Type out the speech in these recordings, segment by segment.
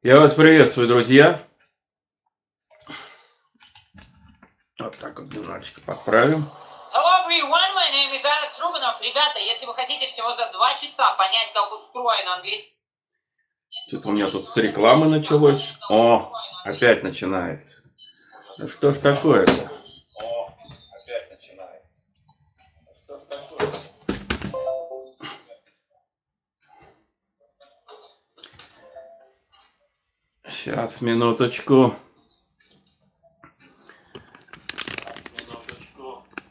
Я вас приветствую, друзья. Вот так вот немножечко подправим. Hello everyone, my name is Alex Rubinov. Ребята, если вы хотите всего за два часа понять, как устроен английский... Что-то у меня тут с рекламы началось. О, опять начинается. Ну что ж такое-то? Сейчас, минуточку.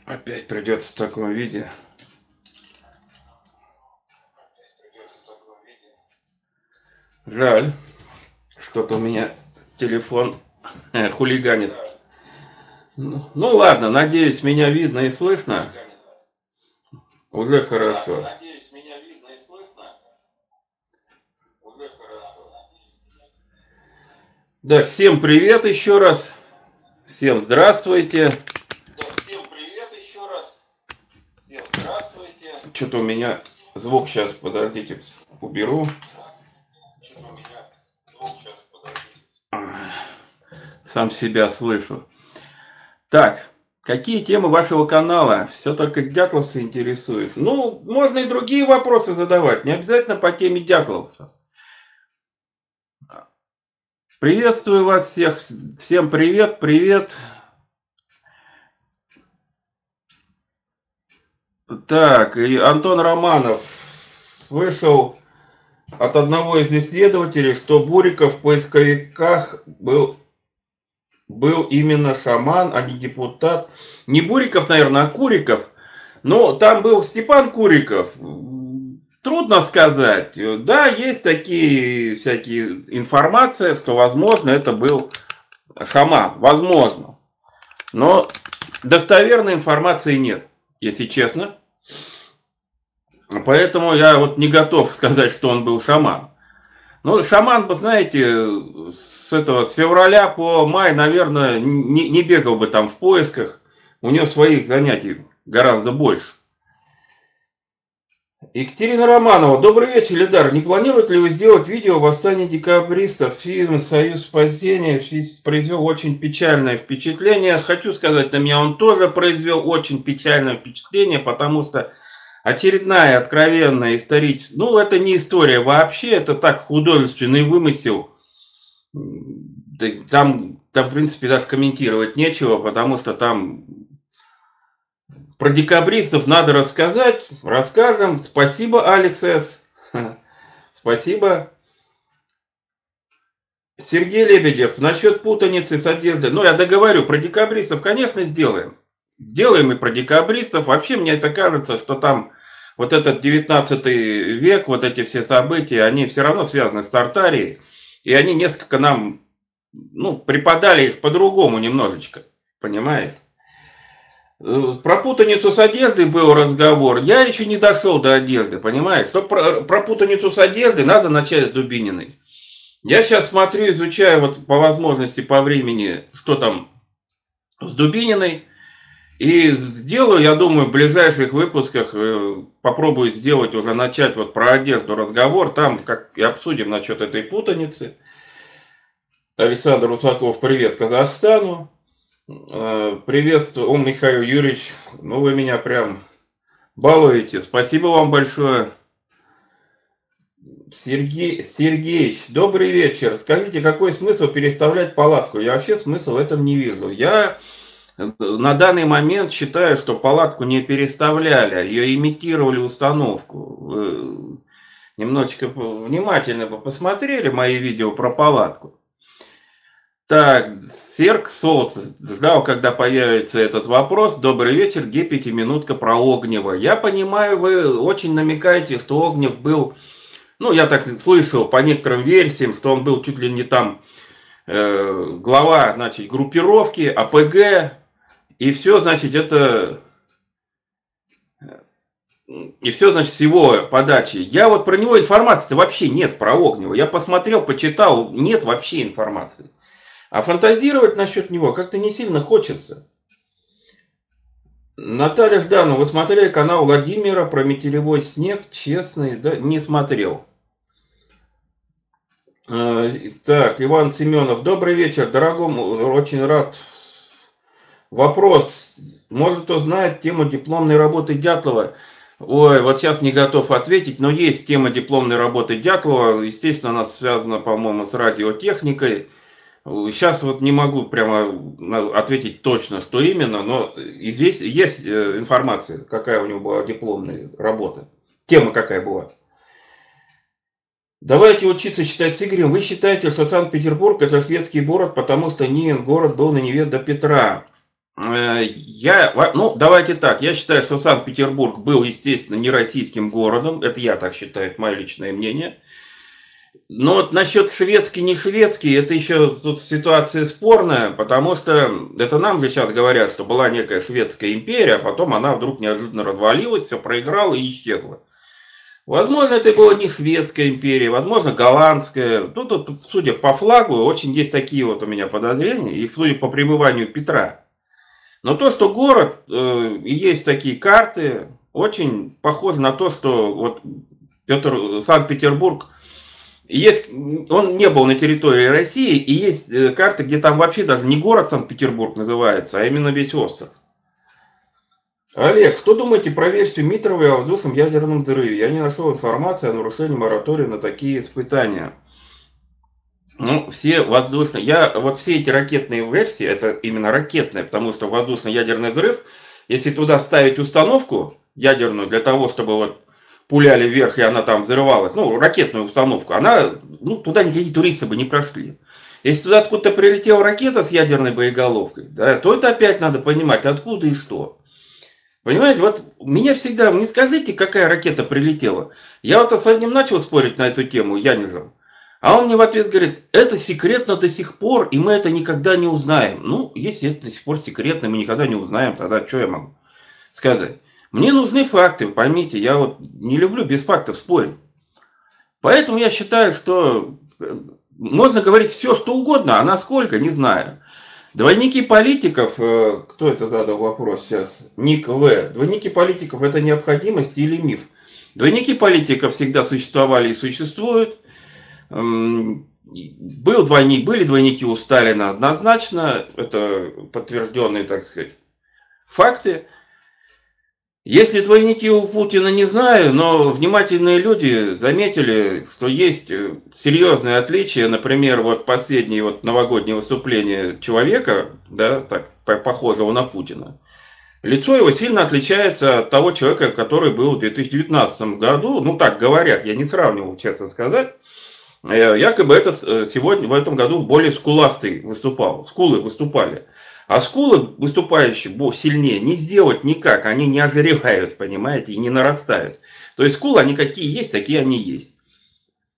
Опять придется в таком виде. Жаль. Что-то у меня телефон э, хулиганит. Ну, ну ладно, надеюсь, меня видно и слышно. Уже хорошо. Так, всем привет еще раз. Всем здравствуйте. Что-то у меня звук сейчас, подождите, уберу. Сам себя слышу. Так, какие темы вашего канала? Все только дятловцы интересуют. Ну, можно и другие вопросы задавать, не обязательно по теме дятловцев. Приветствую вас всех, всем привет, привет. Так, и Антон Романов слышал от одного из исследователей, что Буриков в поисковиках был, был именно шаман, а не депутат. Не Буриков, наверное, а Куриков. Но там был Степан Куриков. Трудно сказать. Да, есть такие всякие информация, что, возможно, это был шаман. Возможно. Но достоверной информации нет если честно. Поэтому я вот не готов сказать, что он был шаман. Ну, шаман бы, знаете, с этого, с февраля по май, наверное, не, не бегал бы там в поисках. У него своих занятий гораздо больше. Екатерина Романова. Добрый вечер, Лидар. Не планируете ли вы сделать видео «Восстание декабристов»? Фильм «Союз спасения» произвел очень печальное впечатление. Хочу сказать, на меня он тоже произвел очень печальное впечатление, потому что очередная откровенная историческая... Ну, это не история вообще, это так художественный вымысел. Там, там, в принципе, даже комментировать нечего, потому что там про декабристов надо рассказать. Расскажем. Спасибо, Алекс Спасибо. Сергей Лебедев, насчет путаницы с одеждой. Ну, я договорю, про декабристов, конечно, сделаем. Сделаем и про декабристов. Вообще, мне это кажется, что там вот этот 19 век, вот эти все события, они все равно связаны с Тартарией. И они несколько нам, ну, преподали их по-другому немножечко. Понимаете? Э, про путаницу с одеждой был разговор. Я еще не дошел до одежды, понимаешь? Чтобы про, про путаницу с одеждой надо начать с Дубининой. Я сейчас смотрю, изучаю вот по возможности, по времени, что там с Дубининой. И сделаю, я думаю, в ближайших выпусках э, попробую сделать уже начать вот про одежду разговор. Там как и обсудим насчет этой путаницы. Александр Русаков, привет Казахстану. Э, приветствую, Михаил Юрьевич, ну вы меня прям балуете. Спасибо вам большое. Сергей, Сергеевич, добрый вечер. Скажите, какой смысл переставлять палатку? Я вообще смысл в этом не вижу. Я на данный момент считаю, что палатку не переставляли, ее имитировали установку. Вы немножечко внимательно посмотрели мои видео про палатку. Так, Серк Солт ждал, когда появится этот вопрос. Добрый вечер, Гепики, минутка про Огнева. Я понимаю, вы очень намекаете, что Огнев был, ну, я так слышал по некоторым версиям, что он был чуть ли не там э, глава, значит, группировки, АПГ, и все, значит, это... И все, значит, с его подачи. Я вот про него информации вообще нет, про Огнева. Я посмотрел, почитал, нет вообще информации. А фантазировать насчет него как-то не сильно хочется. Наталья Жданова, вы смотрели канал Владимира про метелевой снег? Честный, да? Не смотрел. Э, так, Иван Семенов, добрый вечер, дорогому, очень рад. Вопрос, может кто знает тему дипломной работы Дятлова? Ой, вот сейчас не готов ответить, но есть тема дипломной работы Дятлова, естественно, она связана, по-моему, с радиотехникой. Сейчас вот не могу прямо ответить точно, что именно, но здесь есть э, информация, какая у него была дипломная работа. Тема какая была. Давайте учиться читать с Игорем. Вы считаете, что Санкт-Петербург это светский город, потому что Нин город был на Неве до Петра. Э, я, ну, давайте так. Я считаю, что Санкт-Петербург был, естественно, не российским городом. Это я так считаю, это мое личное мнение. Но вот насчет светский, не светский, это еще тут ситуация спорная, потому что это нам сейчас говорят, что была некая светская империя, а потом она вдруг неожиданно развалилась, все проиграла и исчезла. Возможно, это была не светская империя, возможно, голландская. Ну, тут, судя по флагу, очень есть такие вот у меня подозрения, и судя по пребыванию Петра. Но то, что город, э, есть такие карты, очень похоже на то, что вот Петр, Санкт-Петербург, есть, он не был на территории России, и есть э, карты, где там вообще даже не город Санкт-Петербург называется, а именно весь остров. Олег, что думаете про версию Митрова о воздушном ядерном взрыве? Я не нашел информации о нарушении моратория на такие испытания. Ну, все воздушные... Я, вот все эти ракетные версии, это именно ракетные, потому что воздушно-ядерный взрыв, если туда ставить установку ядерную для того, чтобы вот пуляли вверх, и она там взрывалась, ну, ракетную установку, она, ну, туда никакие туристы бы не прошли. Если туда откуда-то прилетела ракета с ядерной боеголовкой, да, то это опять надо понимать, откуда и что. Понимаете, вот меня всегда, не скажите, какая ракета прилетела. Я вот с одним начал спорить на эту тему, Янизом. А он мне в ответ говорит, это секретно до сих пор, и мы это никогда не узнаем. Ну, если это до сих пор секретно, мы никогда не узнаем, тогда что я могу сказать? Мне нужны факты, поймите, я вот не люблю без фактов спорить. Поэтому я считаю, что э, можно говорить все, что угодно, а насколько, не знаю. Двойники политиков, э, кто это задал вопрос сейчас? Ник В. Двойники политиков это необходимость или миф? Двойники политиков всегда существовали и существуют. Был двойник, были двойники у Сталина однозначно, это подтвержденные, так сказать, факты. Если двойники у Путина не знаю, но внимательные люди заметили, что есть э, серьезные отличия. Например, вот последнее вот новогоднее выступление человека, да, так похожего на Путина. Лицо его сильно отличается от того человека, который был в 2019 году. Ну, так говорят, я не сравнивал, честно сказать. Э, якобы этот э, сегодня, в этом году более скуластый выступал. Скулы выступали. А скулы выступающие сильнее не сделать никак, они не ожиревают, понимаете, и не нарастают. То есть скулы, они какие есть, такие они есть.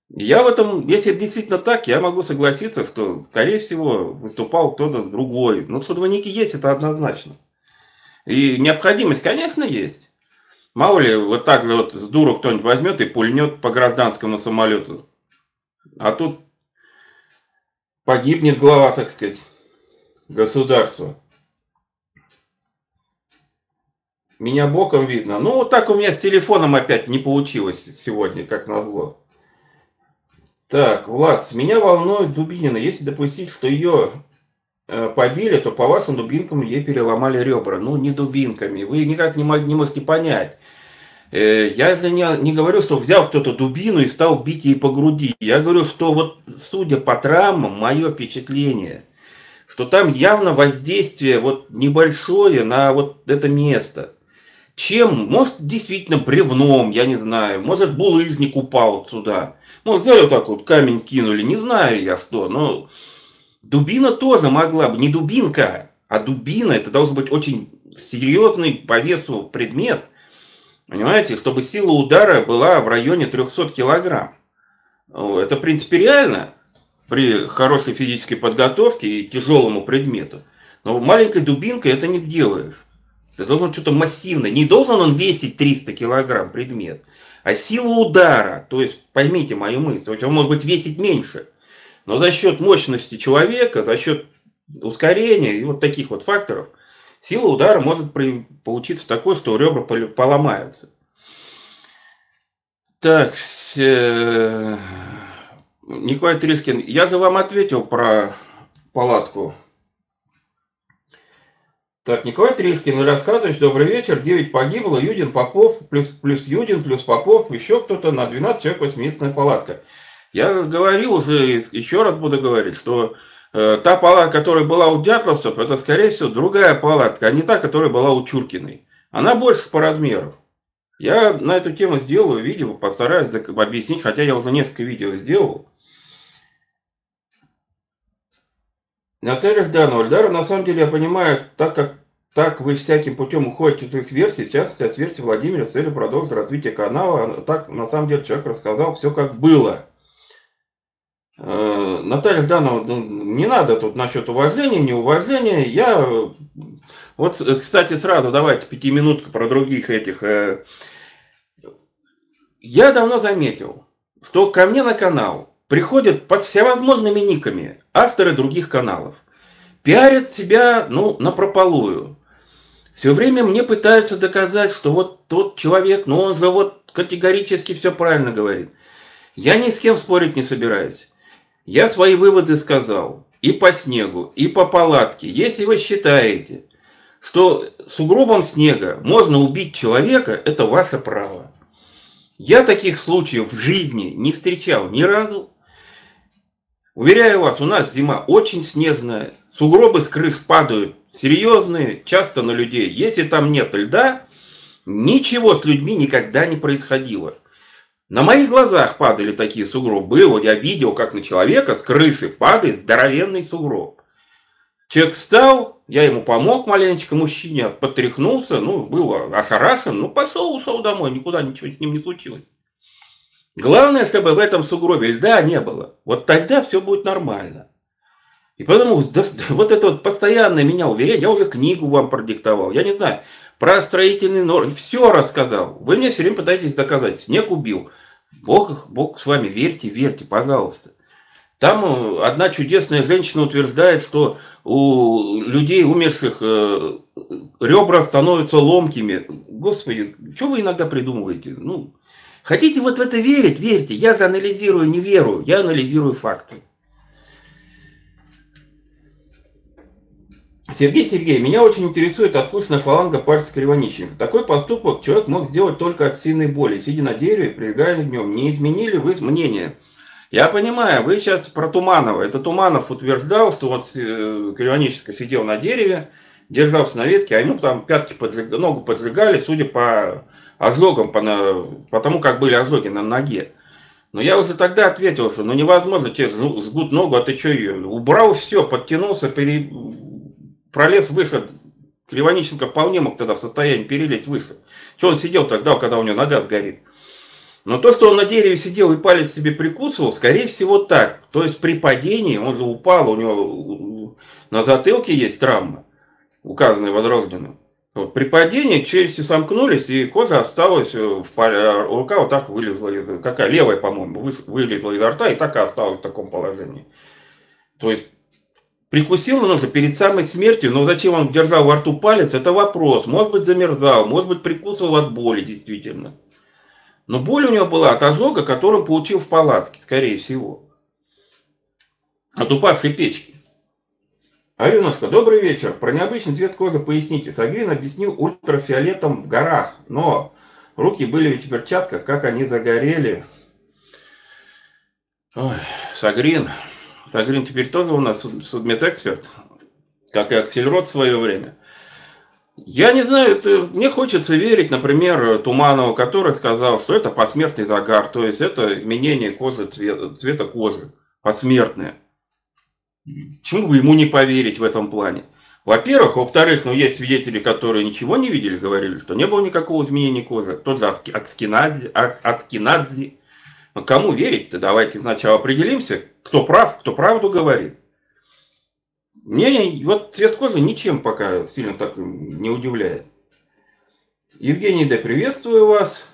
Я в этом, если действительно так, я могу согласиться, что, скорее всего, выступал кто-то другой. Но двойники есть, это однозначно. И необходимость, конечно, есть. Мало ли, вот так же вот с дуру кто-нибудь возьмет и пульнет по гражданскому самолету. А тут погибнет глава, так сказать государства. Меня боком видно. Ну, вот так у меня с телефоном опять не получилось сегодня, как назло. Так, Влад, меня волнует Дубинина. Если допустить, что ее э, побили, то по вашим дубинкам ей переломали ребра. Ну, не дубинками. Вы никак не, не можете понять. Э, я не, не говорю, что взял кто-то дубину и стал бить ей по груди. Я говорю, что вот судя по травмам, мое впечатление – что там явно воздействие вот небольшое на вот это место. Чем? Может, действительно бревном, я не знаю. Может, булыжник упал сюда. Может, взяли вот так вот, камень кинули, не знаю я что. Но дубина тоже могла бы, не дубинка, а дубина, это должен быть очень серьезный по весу предмет. Понимаете, чтобы сила удара была в районе 300 килограмм. Это, в принципе, реально при хорошей физической подготовке и тяжелому предмету. Но маленькой дубинкой это не делаешь. Ты должен что-то массивное. Не должен он весить 300 килограмм предмет, а сила удара. То есть, поймите мою мысль, он может быть весить меньше. Но за счет мощности человека, за счет ускорения и вот таких вот факторов, сила удара может получиться такой, что ребра поломаются. Так, Николай Трискин, я за вам ответил про палатку. Так, Николай Трискин рассказывает, добрый вечер, 9 погибло, Юдин, Попов, плюс, плюс Юдин, плюс Попов, еще кто-то на 12 человек восьмиместная палатка. Я говорил уже, еще раз буду говорить, что э, та палатка, которая была у Дятловцев, это, скорее всего, другая палатка, а не та, которая была у Чуркиной. Она больше по размеру. Я на эту тему сделаю видео, постараюсь объяснить, хотя я уже несколько видео сделал. Наталья Жданова, Альдара, на самом деле, я понимаю, так как так вы всяким путем уходите от их версий, в частности, от версии Владимира с целью продолжить развитие канала. Так, на самом деле, человек рассказал все как было. Э, Наталья Жданова, ну, не надо тут насчет уважения, неуважения. Я, вот, кстати, сразу давайте пятиминутку про других этих. Э, я давно заметил, что ко мне на канал приходят под всевозможными никами авторы других каналов. Пиарят себя, ну, на прополую. Все время мне пытаются доказать, что вот тот человек, ну, он же вот категорически все правильно говорит. Я ни с кем спорить не собираюсь. Я свои выводы сказал и по снегу, и по палатке. Если вы считаете, что сугробом снега можно убить человека, это ваше право. Я таких случаев в жизни не встречал ни разу. Уверяю вас, у нас зима очень снежная, сугробы с крыс падают серьезные, часто на людей. Если там нет льда, ничего с людьми никогда не происходило. На моих глазах падали такие сугробы. Вот я видел, как на человека с крыши падает здоровенный сугроб. Человек встал, я ему помог маленечко, мужчине, потряхнулся, ну, был ошарашен, ну, пошел, ушел домой, никуда ничего с ним не случилось. Главное, чтобы в этом сугробе льда не было. Вот тогда все будет нормально. И потому вот это вот постоянное меня уверение, я уже книгу вам продиктовал, я не знаю, про строительный норм, все рассказал. Вы мне все время пытаетесь доказать, снег убил. Бог, Бог с вами, верьте, верьте, пожалуйста. Там э, одна чудесная женщина утверждает, что у людей, умерших, э, ребра становятся ломкими. Господи, что вы иногда придумываете? Ну, хотите вот в это верить, верьте. Я анализирую не веру, я анализирую факты. Сергей Сергей, меня очень интересует откусная фаланга пальца кривонищенка. Такой поступок человек мог сделать только от сильной боли, сидя на дереве, прилегая днем. Не изменили вы мнение? Я понимаю, вы сейчас про Туманова. Это Туманов утверждал, что вот э, Кривонищенко сидел на дереве, держался на ветке, а ему там пятки поджиг... ногу поджигали, судя по ожогам, по, на... по тому, как были ожоги на ноге. Но я уже тогда ответил, что ну невозможно тебе сгут ногу, а ты что ее? Убрал все, подтянулся, пере пролез выше. Кривонищенко вполне мог тогда в состоянии перелезть выше. Что он сидел тогда, когда у него нога сгорит? Но то, что он на дереве сидел и палец себе прикусывал, скорее всего так. То есть при падении он же упал, у него на затылке есть травма, указанная Возрожденным. Вот, при падении челюсти сомкнулись, и кожа осталась в пале, а рука вот так вылезла, какая левая, по-моему, вылезла из рта и так и осталась в таком положении. То есть Прикусил нож перед самой смертью, но зачем он держал во рту палец, это вопрос. Может быть замерзал, может быть прикусывал от боли действительно. Но боль у него была от ожога, который он получил в палатке, скорее всего. От упавшей печки. Аленовска, добрый вечер. Про необычный цвет кожи поясните. Сагрин объяснил ультрафиолетом в горах, но руки были ведь в перчатках, как они загорели. Ой, Сагрин, Сагрин теперь тоже у нас судмедэксперт, как и Аксельрод в свое время. Я не знаю, это, мне хочется верить, например, Туманову, который сказал, что это посмертный загар, то есть это изменение кожи, цвета, цвета кожи, посмертное. Чему бы ему не поверить в этом плане? Во-первых, во-вторых, ну есть свидетели, которые ничего не видели, говорили, что не было никакого изменения кожи. Тот же Ацкинадзе, Ацкинадзе но кому верить-то? Давайте сначала определимся, кто прав, кто правду говорит. Мне вот цвет кожи ничем пока сильно так не удивляет. Евгений Д, приветствую вас.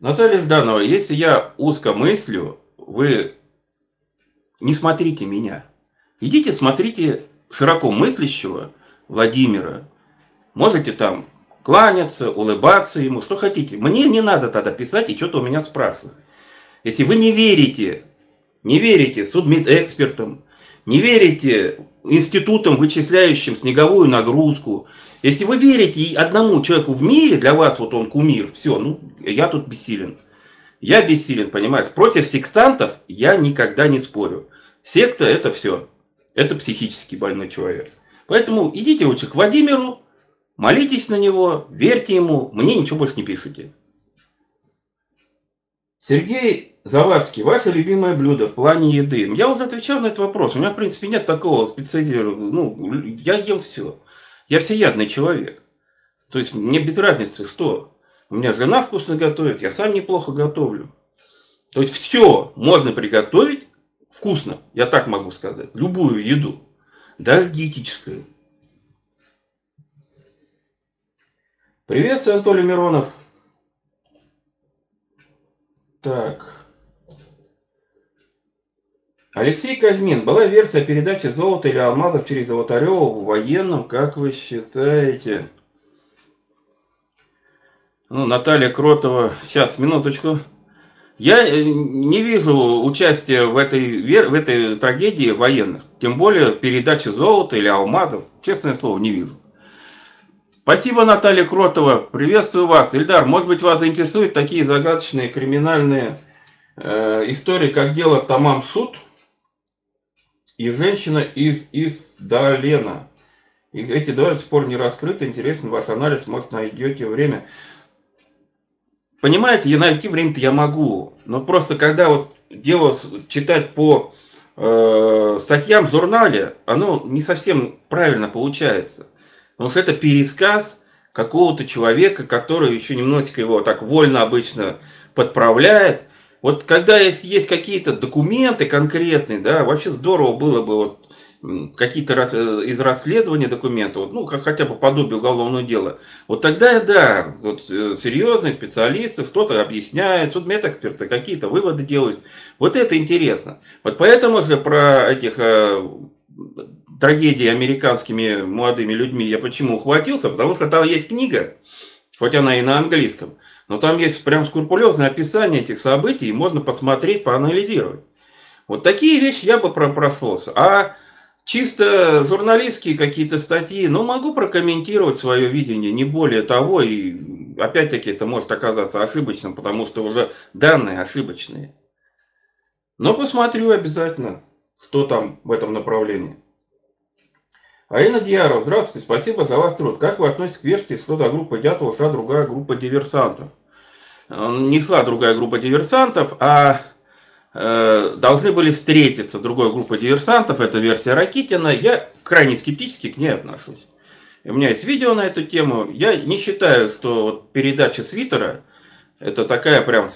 Наталья Жданова, если я узко мыслю, вы не смотрите меня. Идите, смотрите широко мыслящего, Владимира. Можете там кланяться, улыбаться ему, что хотите. Мне не надо тогда писать и что-то у меня спрашивать. Если вы не верите, не верите судмедэкспертам, не верите институтам, вычисляющим снеговую нагрузку, если вы верите одному человеку в мире, для вас вот он кумир, все, ну, я тут бессилен. Я бессилен, понимаете? Против секстантов я никогда не спорю. Секта это все. Это психически больной человек. Поэтому идите лучше к Владимиру, молитесь на него, верьте ему, мне ничего больше не пишите. Сергей Завадский, ваше любимое блюдо в плане еды. Я уже отвечал на этот вопрос. У меня, в принципе, нет такого специализированного. Ну, я ем все. Я всеядный человек. То есть мне без разницы, что. У меня жена вкусно готовит, я сам неплохо готовлю. То есть все можно приготовить вкусно, я так могу сказать. Любую еду, даже диетическую. Приветствую, Анатолий Миронов. Так. Алексей Казьмин. Была версия передачи золота или алмазов через Золотарева в военном, как вы считаете? Ну, Наталья Кротова. Сейчас, минуточку. Я э, не вижу участия в этой, в этой трагедии военных. Тем более передачи золота или алмазов. Честное слово, не вижу. Спасибо, Наталья Кротова. Приветствую вас. Ильдар, может быть, вас заинтересуют такие загадочные криминальные э, истории, как дело Тамам Суд – и женщина из Издалена. И эти два до сих пор не раскрыты. Интересен ваш анализ, может, найдете время. Понимаете, я найти время-то я могу. Но просто когда вот дело читать по э, статьям в журнале, оно не совсем правильно получается. Потому что это пересказ какого-то человека, который еще немножечко его так вольно обычно подправляет. Вот когда есть, есть какие-то документы конкретные, да, вообще здорово было бы вот какие-то раз, э, из расследования документов, ну, как хотя бы подобие уголовного дела, вот тогда, да, вот, э, серьезные специалисты что-то объясняют, судмедэксперты какие-то выводы делают. Вот это интересно. Вот поэтому же про этих э, трагедий американскими молодыми людьми я почему ухватился, потому что там есть книга, хоть она и на английском, но там есть прям скрупулезное описание этих событий, и можно посмотреть, поанализировать. Вот такие вещи я бы прошелся. А чисто журналистские какие-то статьи, ну, могу прокомментировать свое видение, не более того, и опять-таки это может оказаться ошибочным, потому что уже данные ошибочные. Но посмотрю обязательно, что там в этом направлении. Аина Дьяров, здравствуйте, спасибо за ваш труд. Как вы относитесь к версии, что до группы Дятова шла другая группа диверсантов? Не шла другая группа диверсантов, а э, должны были встретиться другой группа диверсантов, это версия Ракитина. Я крайне скептически к ней отношусь. У меня есть видео на эту тему. Я не считаю, что вот передача свитера это такая прям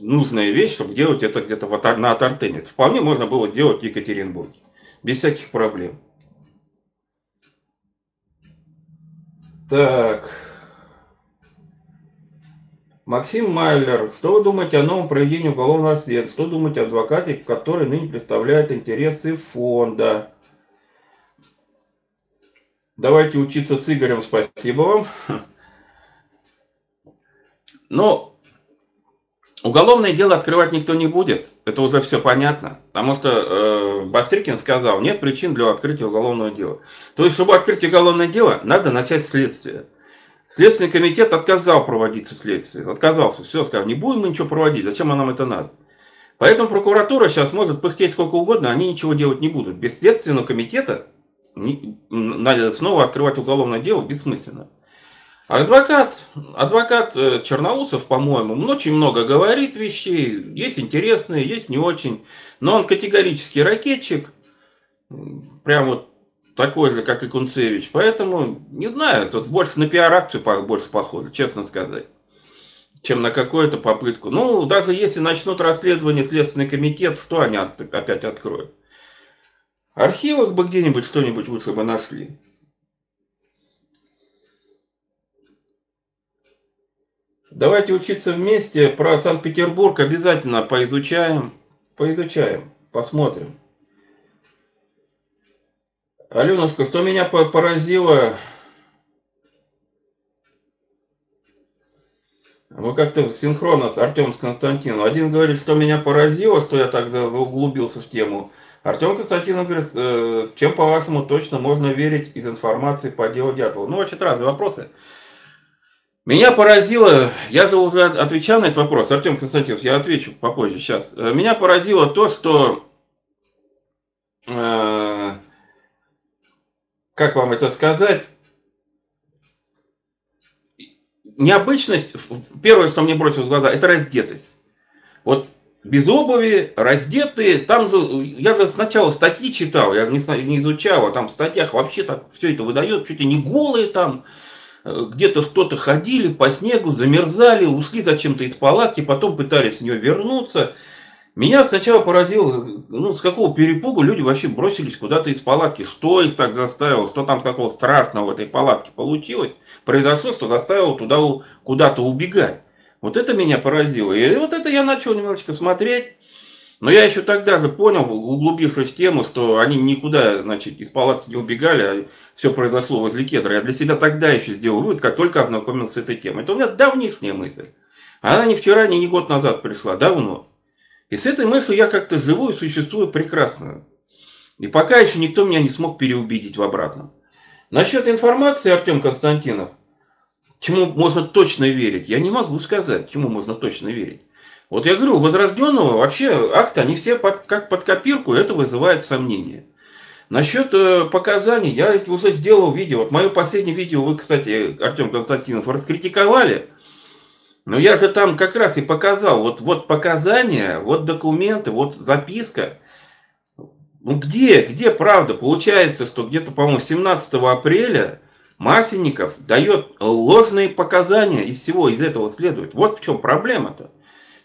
нужная вещь, чтобы делать это где-то на Тартене. Вполне можно было делать в Екатеринбурге. Без всяких проблем. Так. Максим Майлер. Что вы думаете о новом проведении уголовного расследования? Что думаете о адвокате, который ныне представляет интересы фонда? Давайте учиться с Игорем. Спасибо вам. Но Уголовное дело открывать никто не будет, это уже все понятно, потому что э, Бастрыкин сказал, нет причин для открытия уголовного дела. То есть, чтобы открыть уголовное дело, надо начать следствие. Следственный комитет отказал проводить следствие, отказался, все, сказал, не будем мы ничего проводить, зачем нам это надо. Поэтому прокуратура сейчас может пыхтеть сколько угодно, они ничего делать не будут. Без следственного комитета снова открывать уголовное дело бессмысленно. Адвокат, адвокат э, Черноусов, по-моему, очень много говорит вещей, есть интересные, есть не очень, но он категорический ракетчик, прям вот такой же, как и Кунцевич, поэтому, не знаю, тут больше на пиар-акцию больше похоже, честно сказать, чем на какую-то попытку. Ну, даже если начнут расследование Следственный комитет, что они опять откроют? Архивах бы где-нибудь что-нибудь лучше бы нашли. Давайте учиться вместе. Про Санкт-Петербург обязательно поизучаем. Поизучаем. Посмотрим. Аленушка, что меня поразило, мы как-то синхронно с Артемом с Константином. Один говорит, что меня поразило, что я так углубился в тему. Артем Константинов говорит, э, чем по-вашему точно можно верить из информации по делу Дятлова? Ну, очень разные вопросы. Меня поразило, я уже отвечал на этот вопрос, Артем Константинов, я отвечу попозже сейчас. Э, меня поразило то, что э, как вам это сказать, необычность, первое, что мне бросилось в глаза, это раздетость. Вот без обуви, раздетые, там я сначала статьи читал, я не, не изучал, а там в статьях вообще так все это выдает, чуть ли не голые там, где-то что-то ходили по снегу, замерзали, ушли зачем-то из палатки, потом пытались с нее вернуться. Меня сначала поразило, ну, с какого перепугу люди вообще бросились куда-то из палатки. Что их так заставило, что там такого страшного в этой палатке получилось, произошло, что заставило туда куда-то убегать. Вот это меня поразило. И вот это я начал немножечко смотреть. Но я еще тогда же понял, углубившись в тему, что они никуда, значит, из палатки не убегали, а все произошло возле кедра. Я для себя тогда еще сделал вывод, как только ознакомился с этой темой. Это у меня давнишняя мысль. Она не вчера, не, не год назад пришла, давно. И с этой мыслью я как-то живу и существую прекрасно. И пока еще никто меня не смог переубедить в обратном. Насчет информации, Артем Константинов, чему можно точно верить, я не могу сказать, чему можно точно верить. Вот я говорю, у Возрожденного вообще акты, они все под, как под копирку, это вызывает сомнения. Насчет э, показаний, я уже сделал видео. Вот мое последнее видео вы, кстати, Артем Константинов, раскритиковали. Но я же там как раз и показал, вот, вот показания, вот документы, вот записка. Ну где, где правда? Получается, что где-то, по-моему, 17 апреля Масленников дает ложные показания из всего из этого следует. Вот в чем проблема-то.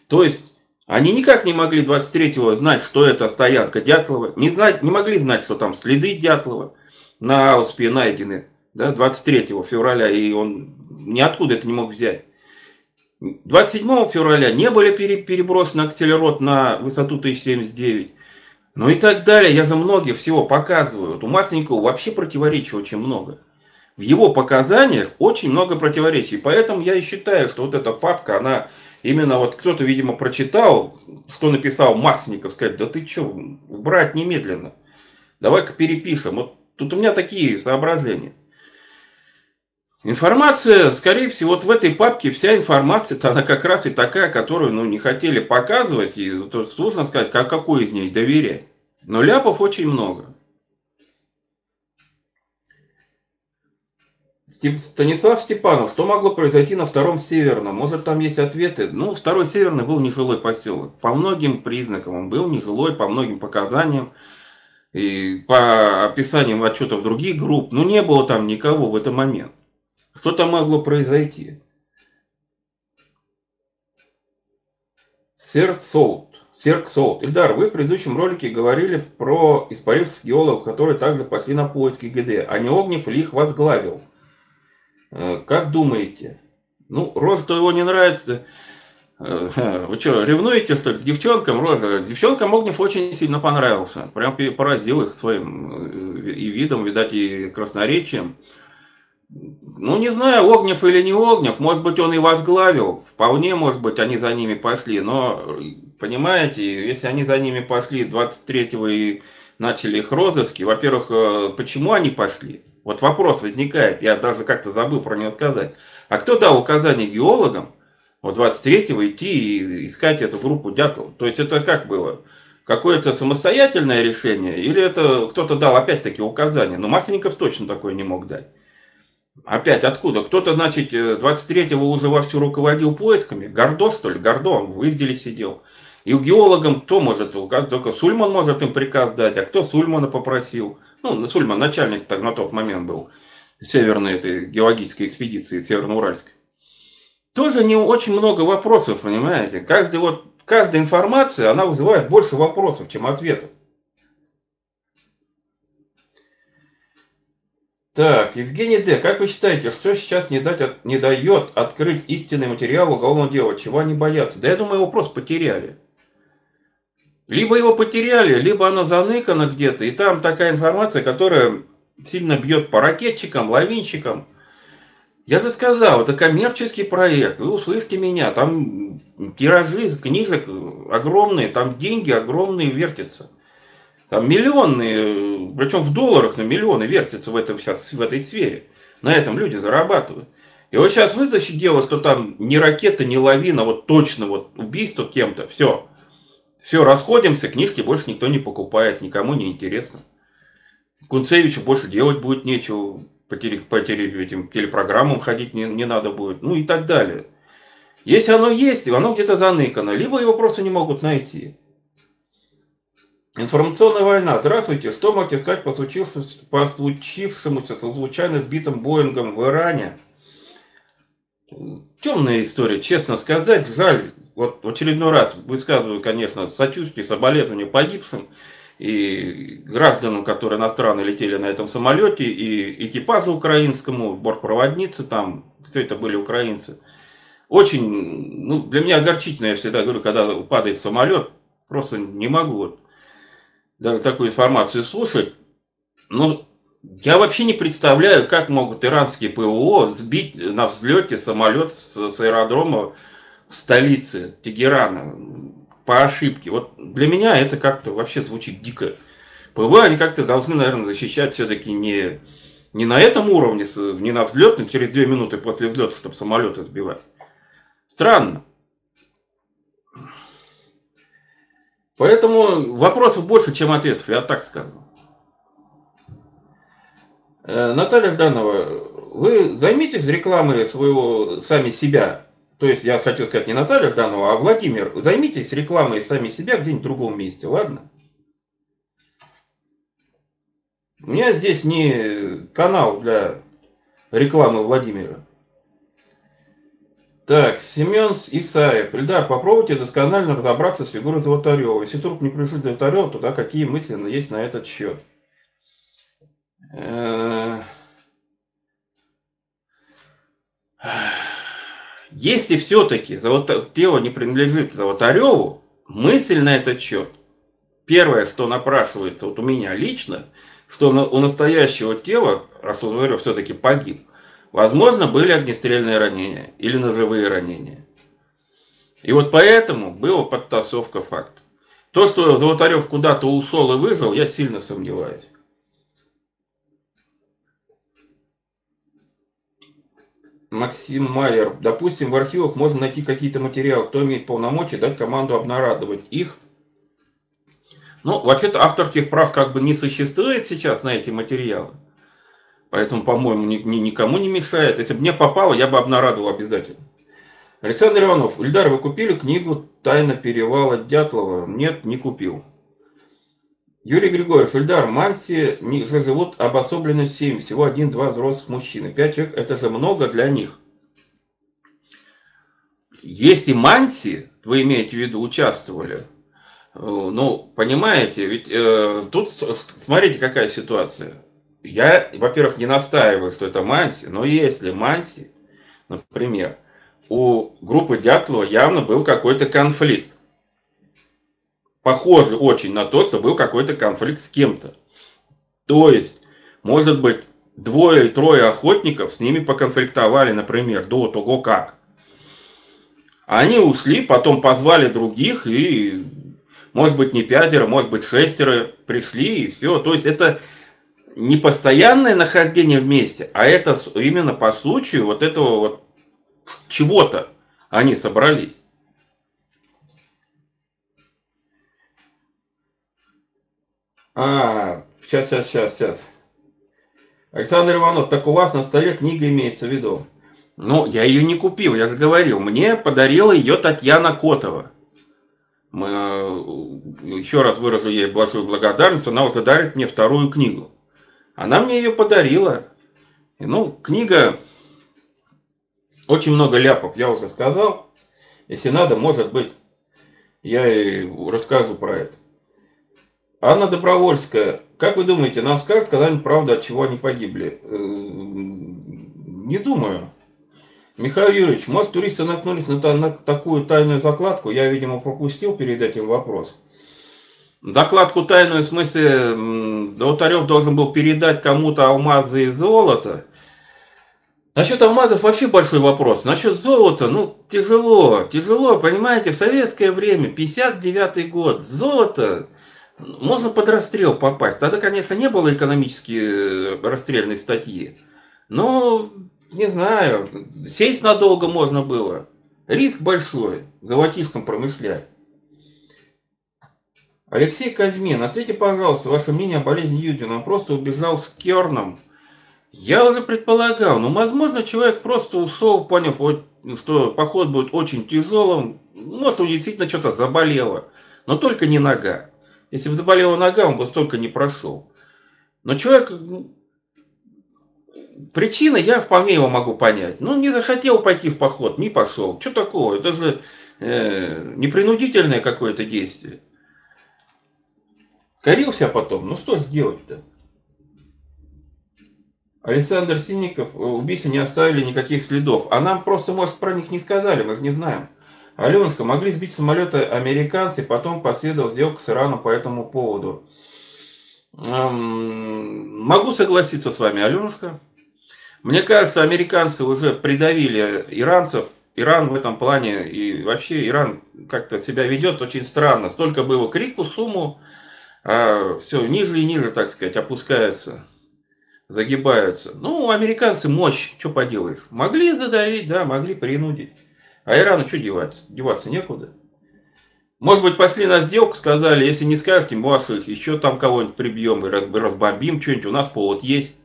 То есть они никак не могли 23-го знать, что это стоянка Дятлова, не, знать, не могли знать, что там следы Дятлова на Ауспе найдены да, 23 февраля, и он ниоткуда это не мог взять. 27 февраля не были перебросены акселерот на высоту 1079. Ну и так далее. Я за многие всего показываю. У Масленникова вообще противоречий очень много. В его показаниях очень много противоречий. Поэтому я и считаю, что вот эта папка, она именно вот кто-то, видимо, прочитал, что написал Масленников, сказать, да ты что, убрать немедленно. Давай-ка перепишем. Вот тут у меня такие соображения. Информация, скорее всего, вот в этой папке вся информация, она как раз и такая, которую ну, не хотели показывать, и тут сложно сказать, как, какой из ней доверять. Но ляпов очень много. Станислав Степанов, что могло произойти на втором северном? Может там есть ответы? Ну, второй северный был нежилой поселок. По многим признакам он был нежилой, по многим показаниям и по описаниям отчетов других групп. Ну, не было там никого в этот момент. Что там могло произойти? Сердсолт. Серксолт. Ильдар, вы в предыдущем ролике говорили про испаривших геологов, которые также пошли на поиски ГД, а не Огнев ли их возглавил. Э, как думаете? Ну, Роза-то его не нравится. Э, вы что, ревнуете, что девчонкам, Роза? Девчонкам Огнев очень сильно понравился. Прям поразил их своим э, и видом, видать, и красноречием. Ну, не знаю, Огнев или не Огнев, может быть, он и возглавил, вполне, может быть, они за ними пошли, но, понимаете, если они за ними пошли 23-го и начали их розыски, во-первых, э, почему они пошли? Вот вопрос возникает, я даже как-то забыл про него сказать. А кто дал указание геологам вот 23-го идти и искать эту группу Дятлов? То есть это как было? Какое-то самостоятельное решение или это кто-то дал опять-таки указание? Но Масленников точно такое не мог дать. Опять откуда? Кто-то, значит, 23-го э, уже вовсю руководил поисками. Гордо, что ли? Гордо, он в Ивделе сидел. И у геологам кто может указать? Только Сульман может им приказ дать, а кто Сульмана попросил? Ну, Сульман начальник так на тот момент был северной этой геологической экспедиции, северно-уральской. Тоже не очень много вопросов, понимаете? Каждый вот, каждая информация, она вызывает больше вопросов, чем ответов. Так, Евгений Д. Как вы считаете, что сейчас не, дать, не дает открыть истинный материал уголовного дела? Чего они боятся? Да я думаю, его просто потеряли. Либо его потеряли, либо оно заныкано где-то, и там такая информация, которая сильно бьет по ракетчикам, лавинщикам. Я же сказал, это коммерческий проект, вы услышите меня, там тиражи книжек огромные, там деньги огромные вертятся. Там миллионные, причем в долларах на миллионы вертятся в, этом, сейчас, в этой сфере. На этом люди зарабатывают. И вот сейчас вытащить дело, что там ни ракета, ни лавина, вот точно вот убийство кем-то, все. Все, расходимся, книжки больше никто не покупает, никому не интересно. Кунцевичу больше делать будет нечего, по, теле, по теле, этим телепрограммам ходить не, не надо будет, ну и так далее. Если оно есть, оно где-то заныкано, либо его просто не могут найти. Информационная война. Здравствуйте. Что можете сказать по по случившемуся случайно сбитым Боингом в Иране? Темная история, честно сказать. Жаль, вот очередной раз высказываю, конечно, сочувствие, соболезнования погибшим и гражданам, которые иностранно летели на этом самолете, и экипажу украинскому, бортпроводницы там, все это были украинцы. Очень, ну, для меня огорчительно, я всегда говорю, когда падает самолет, просто не могу вот даже такую информацию слушать. Но я вообще не представляю, как могут иранские ПВО сбить на взлете самолет с, с аэродрома в столице Тегерана по ошибке. Вот для меня это как-то вообще звучит дико. ПВО они как-то должны, наверное, защищать все-таки не, не на этом уровне, не на взлет, но через две минуты после взлета, чтобы самолеты сбивать. Странно. Поэтому вопросов больше, чем ответов, я так скажу. Э, Наталья Жданова, вы займитесь рекламой своего сами себя. То есть я хочу сказать не Наталья Жданова, а Владимир. Займитесь рекламой сами себя где-нибудь в другом месте, ладно? У меня здесь не канал для рекламы Владимира. Так, Семен Исаев. Ильдар, попробуйте досконально разобраться с фигурой Золотарева. Если труп не пришли Золотарева, то да, какие мысли есть на этот счет? Э, если все-таки тело не принадлежит Золотареву, мысль на этот счет, первое, что напрашивается вот у меня лично, что у настоящего тела, раз Золотарев все-таки погиб, Возможно, были огнестрельные ранения или ножевые ранения. И вот поэтому была подтасовка фактов. То, что Золотарев куда-то ушел и вызвал, я сильно сомневаюсь. Максим Майер. Допустим, в архивах можно найти какие-то материалы. Кто имеет полномочия дать команду обнарадовать их. Ну, вообще-то авторских прав как бы не существует сейчас на эти материалы. Поэтому, по-моему, ни, ни, никому не мешает. Если бы мне попало, я бы обнарадовал обязательно. Александр Иванов. Ильдар, вы купили книгу «Тайна перевала Дятлова»? Нет, не купил. Юрий Григорьев. Ильдар, Манси не живут обособленно 7. Всего один-два взрослых мужчины. Пять человек – это же много для них. Если Манси, вы имеете в виду, участвовали, э, ну, понимаете, ведь э, тут смотрите, какая ситуация я, во-первых, не настаиваю, что это Манси, но если Манси, например, у группы Дятлова явно был какой-то конфликт. Похоже очень на то, что был какой-то конфликт с кем-то. То есть, может быть, двое трое охотников с ними поконфликтовали, например, до того как. Они ушли, потом позвали других, и, может быть, не пятеро, может быть, шестеро пришли, и все. То есть, это не постоянное нахождение вместе, а это именно по случаю вот этого вот чего-то они собрались. А, сейчас, сейчас, сейчас, сейчас. Александр Иванов, так у вас на столе книга имеется в виду. Ну, я ее не купил, я же говорил. Мне подарила ее Татьяна Котова. Мы, э, еще раз выразу ей большую благодарность, она уже дарит мне вторую книгу. Она мне ее подарила. Ну, книга, очень много ляпов, я уже сказал. Если надо, может быть, я и рассказываю про это. Анна Добровольская. Как вы думаете, нам скажут когда-нибудь правду, от чего они погибли? Э, не думаю. Михаил Юрьевич, может, туристы наткнулись на, на такую тайную закладку? Я, видимо, пропустил перед этим вопрос. закладку тайную, в смысле, Золотарев должен был передать кому-то алмазы и золото. Насчет алмазов вообще большой вопрос. Насчет золота, ну, тяжело, тяжело, понимаете, в советское время, 59 год, золото, можно под расстрел попасть. Тогда, конечно, не было экономически э, расстрельной статьи. Но, не знаю, сесть надолго можно было. Риск большой, золотишком промышлять. Алексей Казьмин, ответьте, пожалуйста, ваше мнение о болезни Юдина. Он просто убежал с Керном. Я уже предполагал, но, возможно, человек просто ушел, поняв, что поход будет очень тяжелым. Может, он действительно что-то заболело, но только не нога. Если бы заболела нога, он бы столько не прошел. Но человек... Причина я вполне его могу понять. Ну, не захотел пойти в поход, не пошел. Что такого? Это же э, непринудительное какое-то действие. Корился потом. Ну, что сделать-то? Александр Синников, э, убийцы не оставили никаких следов. А нам просто, может, про них не сказали, мы же не знаем. Аленска, могли сбить самолеты американцы, потом последовала сделка с Ираном по этому поводу. Эм, могу согласиться с вами, Аленска. Мне кажется, американцы уже придавили иранцев. Иран в этом плане и вообще Иран как-то себя ведет очень странно. Столько было крику, сумму, а все ниже и ниже, так сказать, опускается, загибаются. Ну, американцы мощь, что поделаешь. Могли задавить, да, могли принудить. А Ирану что деваться? Деваться некуда. Может быть, пошли на сделку, сказали, если не скажете, мы вас еще там кого-нибудь прибьем и разбомбим, что-нибудь у нас повод есть.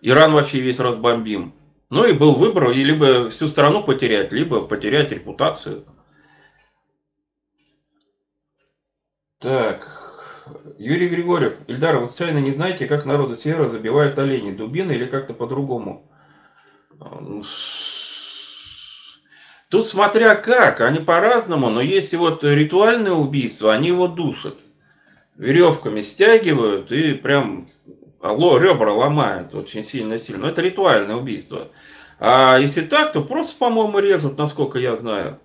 Иран вообще весь разбомбим. Ну и был выбор, и либо всю страну потерять, либо потерять репутацию. Так, Юрий Григорьев. Ильдар, вы случайно не знаете, как народы севера забивают оленей? Дубины или как-то по-другому? Тут смотря как, они по-разному, но есть вот ритуальное убийство, они его душат. Веревками стягивают и прям ребра ломают очень сильно-сильно. Это ритуальное убийство. А если так, то просто, по-моему, режут, насколько я знаю.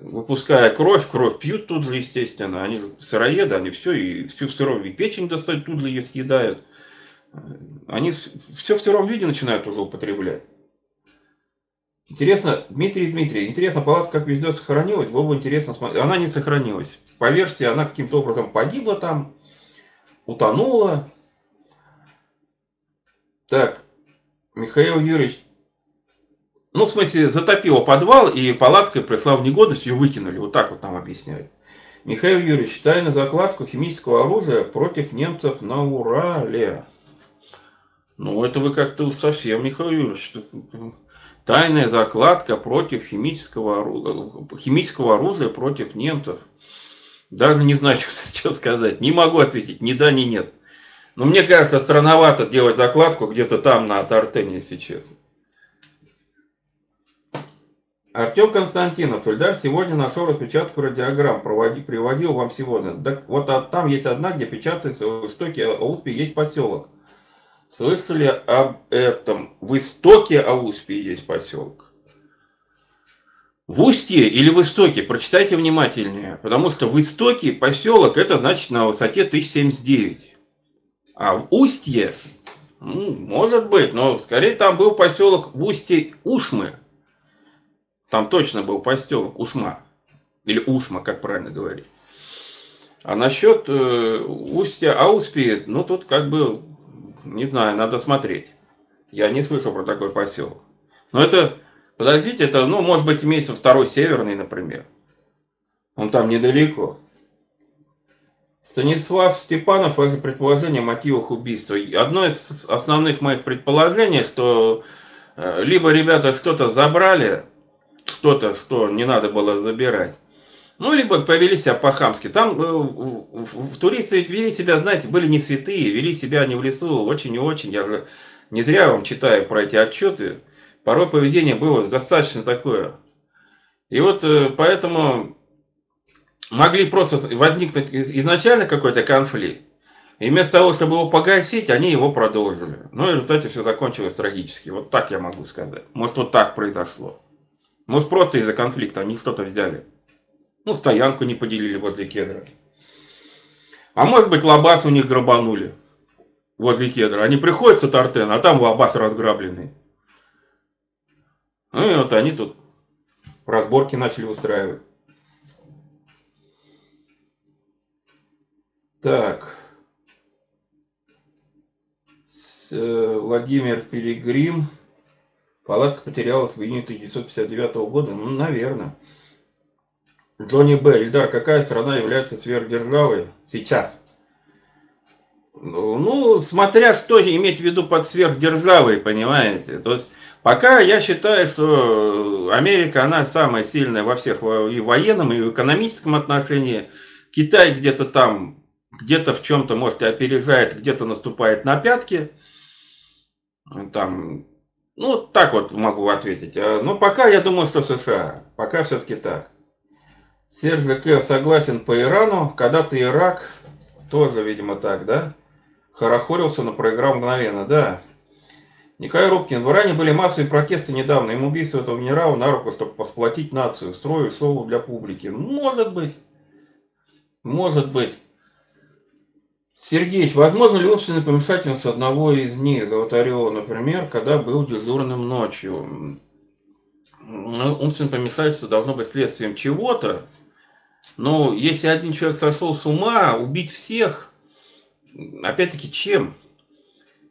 Выпуская кровь, кровь пьют тут же, естественно. Они сыроеды, они все, и всю сырую печень достают, тут же ее съедают. Они все в сыром виде начинают уже употреблять. Интересно, Дмитрий Дмитрий, интересно, палатка как везде сохранилась, было бы интересно смотреть. Она не сохранилась. По версии, она каким-то образом погибла там, утонула. Так, Михаил Юрьевич, ну, в смысле, затопила подвал, и палаткой пришла в негодность, ее выкинули. Вот так вот нам объясняют. Михаил Юрьевич, тайна закладку химического оружия против немцев на Урале. Ну, это вы как-то совсем, Михаил Юрьевич, Тайная закладка против химического оружия, химического оружия против немцев. Даже не знаю, что сказать. Не могу ответить ни да, ни нет. Но мне кажется, странновато делать закладку где-то там на Тартене, если честно. Артем Константинов, Эльдар сегодня нашел распечатку радиограмм, проводи, приводил вам сегодня. Так вот а там есть одна, где печатается в истоке Ауспи есть поселок. Слышали об этом? В истоке Ауспии есть поселок. В Устье или в Истоке, прочитайте внимательнее, потому что в Истоке поселок это значит на высоте 1079. А в Устье, ну, может быть, но скорее там был поселок в Устье Усмы. Там точно был поселок Усма. Или Усма, как правильно говорить. А насчет э, Устья Ауспии, ну тут как бы не знаю, надо смотреть. Я не слышал про такой поселок. Но это, подождите, это, ну, может быть, имеется второй северный, например. Он там недалеко. Станислав Степанов, ваше предположение о мотивах убийства. Одно из основных моих предположений, что э, либо ребята что-то забрали, что-то, что не надо было забирать, ну, либо повели себя по-хамски. Там э, в, в, в туристы ведь вели себя, знаете, были не святые, вели себя не в лесу, очень и очень. Я же не зря вам читаю про эти отчеты. Порой поведение было достаточно такое. И вот э, поэтому могли просто возникнуть изначально какой-то конфликт. И вместо того, чтобы его погасить, они его продолжили. Ну и в результате все закончилось трагически. Вот так я могу сказать. Может, вот так произошло. Может, просто из-за конфликта они что-то взяли. Ну, стоянку не поделили возле кедра. А может быть, лабаз у них грабанули возле кедра. Они приходят с Тартен, а там лабаз разграбленный. Ну и вот они тут разборки начали устраивать. Так. Э, Владимир Пилигрим. Палатка потерялась в июне 1959 года. Ну, наверное. Джонни Б. Ильдар, какая страна является сверхдержавой сейчас? Ну, смотря что иметь в виду под сверхдержавой, понимаете. То есть, пока я считаю, что Америка, она самая сильная во всех, и военном, и в экономическом отношении. Китай где-то там, где-то в чем-то, может, и опережает, где-то наступает на пятки. Там, ну, так вот могу ответить. А, но пока я думаю, что США. Пока все-таки так. Серж ЗК согласен по Ирану. Когда-то Ирак тоже, видимо, так, да? Хорохорился, но проиграл мгновенно, да. Николай Рубкин. В Иране были массовые протесты недавно. Им убийство этого генерала на руку, чтобы посплотить нацию. Строю слово для публики. Может быть. Может быть. Сергеевич, возможно ли умственная помешательность одного из них, Золотарева, например, когда был дежурным ночью? Ну, умственное помешательство должно быть следствием чего-то, но если один человек сошел с ума, убить всех, опять-таки чем?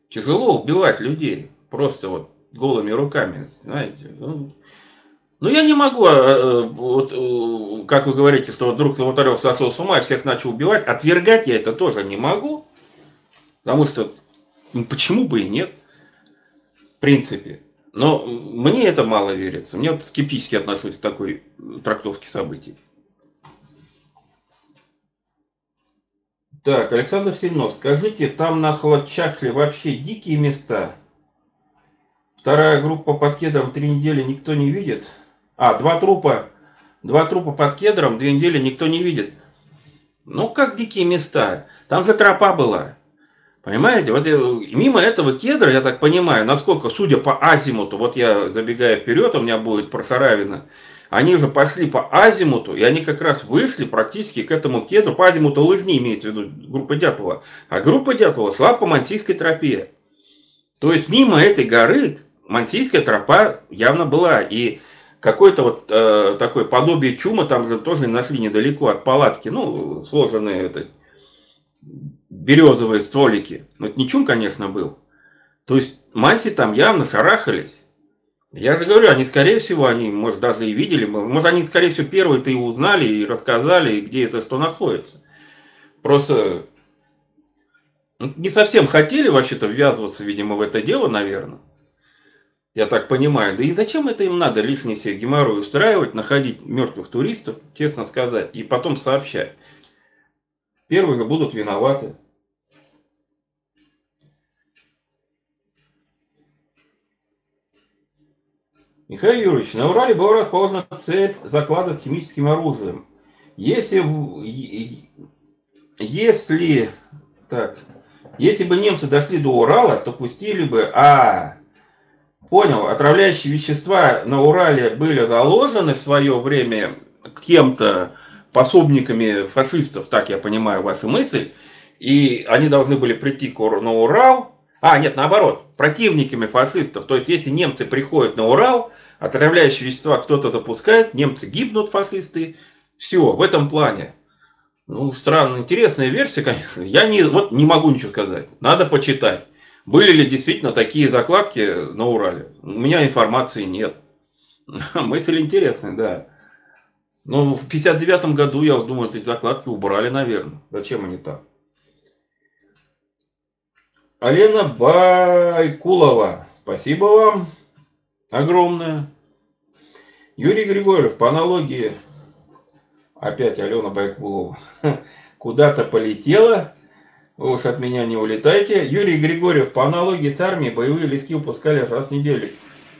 Тяжело убивать людей, просто вот голыми руками, знаете. Ну, ну я не могу, а, а, вот, э, как вы говорите, что вдруг Золотарев сошел с ума и всех начал убивать, отвергать я это тоже не могу, потому что ну, почему бы и нет, в принципе. Но мне это мало верится. Мне вот скептически отношусь к такой трактовке событий. Так, Александр Сильнов, скажите, там на Хладчахле вообще дикие места? Вторая группа под кедром три недели никто не видит? А, два трупа. Два трупа под кедром, две недели никто не видит. Ну, как дикие места. Там же тропа была. Понимаете, вот я, мимо этого кедра, я так понимаю, насколько, судя по азимуту, вот я забегая вперед, у меня будет про Саравина, они же пошли по азимуту, и они как раз вышли практически к этому кедру, по азимуту лыжни имеется в виду группа Дятлова, а группа Дятлова шла по Мансийской тропе. То есть мимо этой горы Мансийская тропа явно была, и какое-то вот э, такое подобие чума там же тоже нашли недалеко от палатки, ну, сложенные это, березовые стволики. Ну, это не чум, конечно, был. То есть манси там явно шарахались. Я же говорю, они, скорее всего, они, может, даже и видели, может, они, скорее всего, первые-то и узнали, и рассказали, где это что находится. Просто ну, не совсем хотели вообще-то ввязываться, видимо, в это дело, наверное. Я так понимаю. Да и зачем это им надо лишний себе геморрой устраивать, находить мертвых туристов, честно сказать, и потом сообщать. Первые же будут виноваты. Михаил Юрьевич, на Урале была расположена цепь закладок химическим оружием. Если, если, так, если бы немцы дошли до Урала, то пустили бы, а, Понял, отравляющие вещества на Урале были заложены в свое время кем-то, пособниками фашистов, так я понимаю вашу мысль, и они должны были прийти на Урал, а, нет, наоборот, противниками фашистов, то есть если немцы приходят на Урал, отравляющие вещества кто-то допускает, немцы гибнут, фашисты, все, в этом плане. Ну, странно, интересная версия, конечно. Я не, вот не могу ничего сказать. Надо почитать. Были ли действительно такие закладки на Урале? У меня информации нет. Мысль интересная, да. Но в 59 году, я думаю, эти закладки убрали, наверное. Зачем они там? Алена Байкулова. Спасибо вам огромное. Юрий Григорьев, по аналогии, опять Алена Байкулова, куда-то полетела, вы уж от меня не улетайте. Юрий Григорьев, по аналогии с армией, боевые листки выпускали раз в неделю.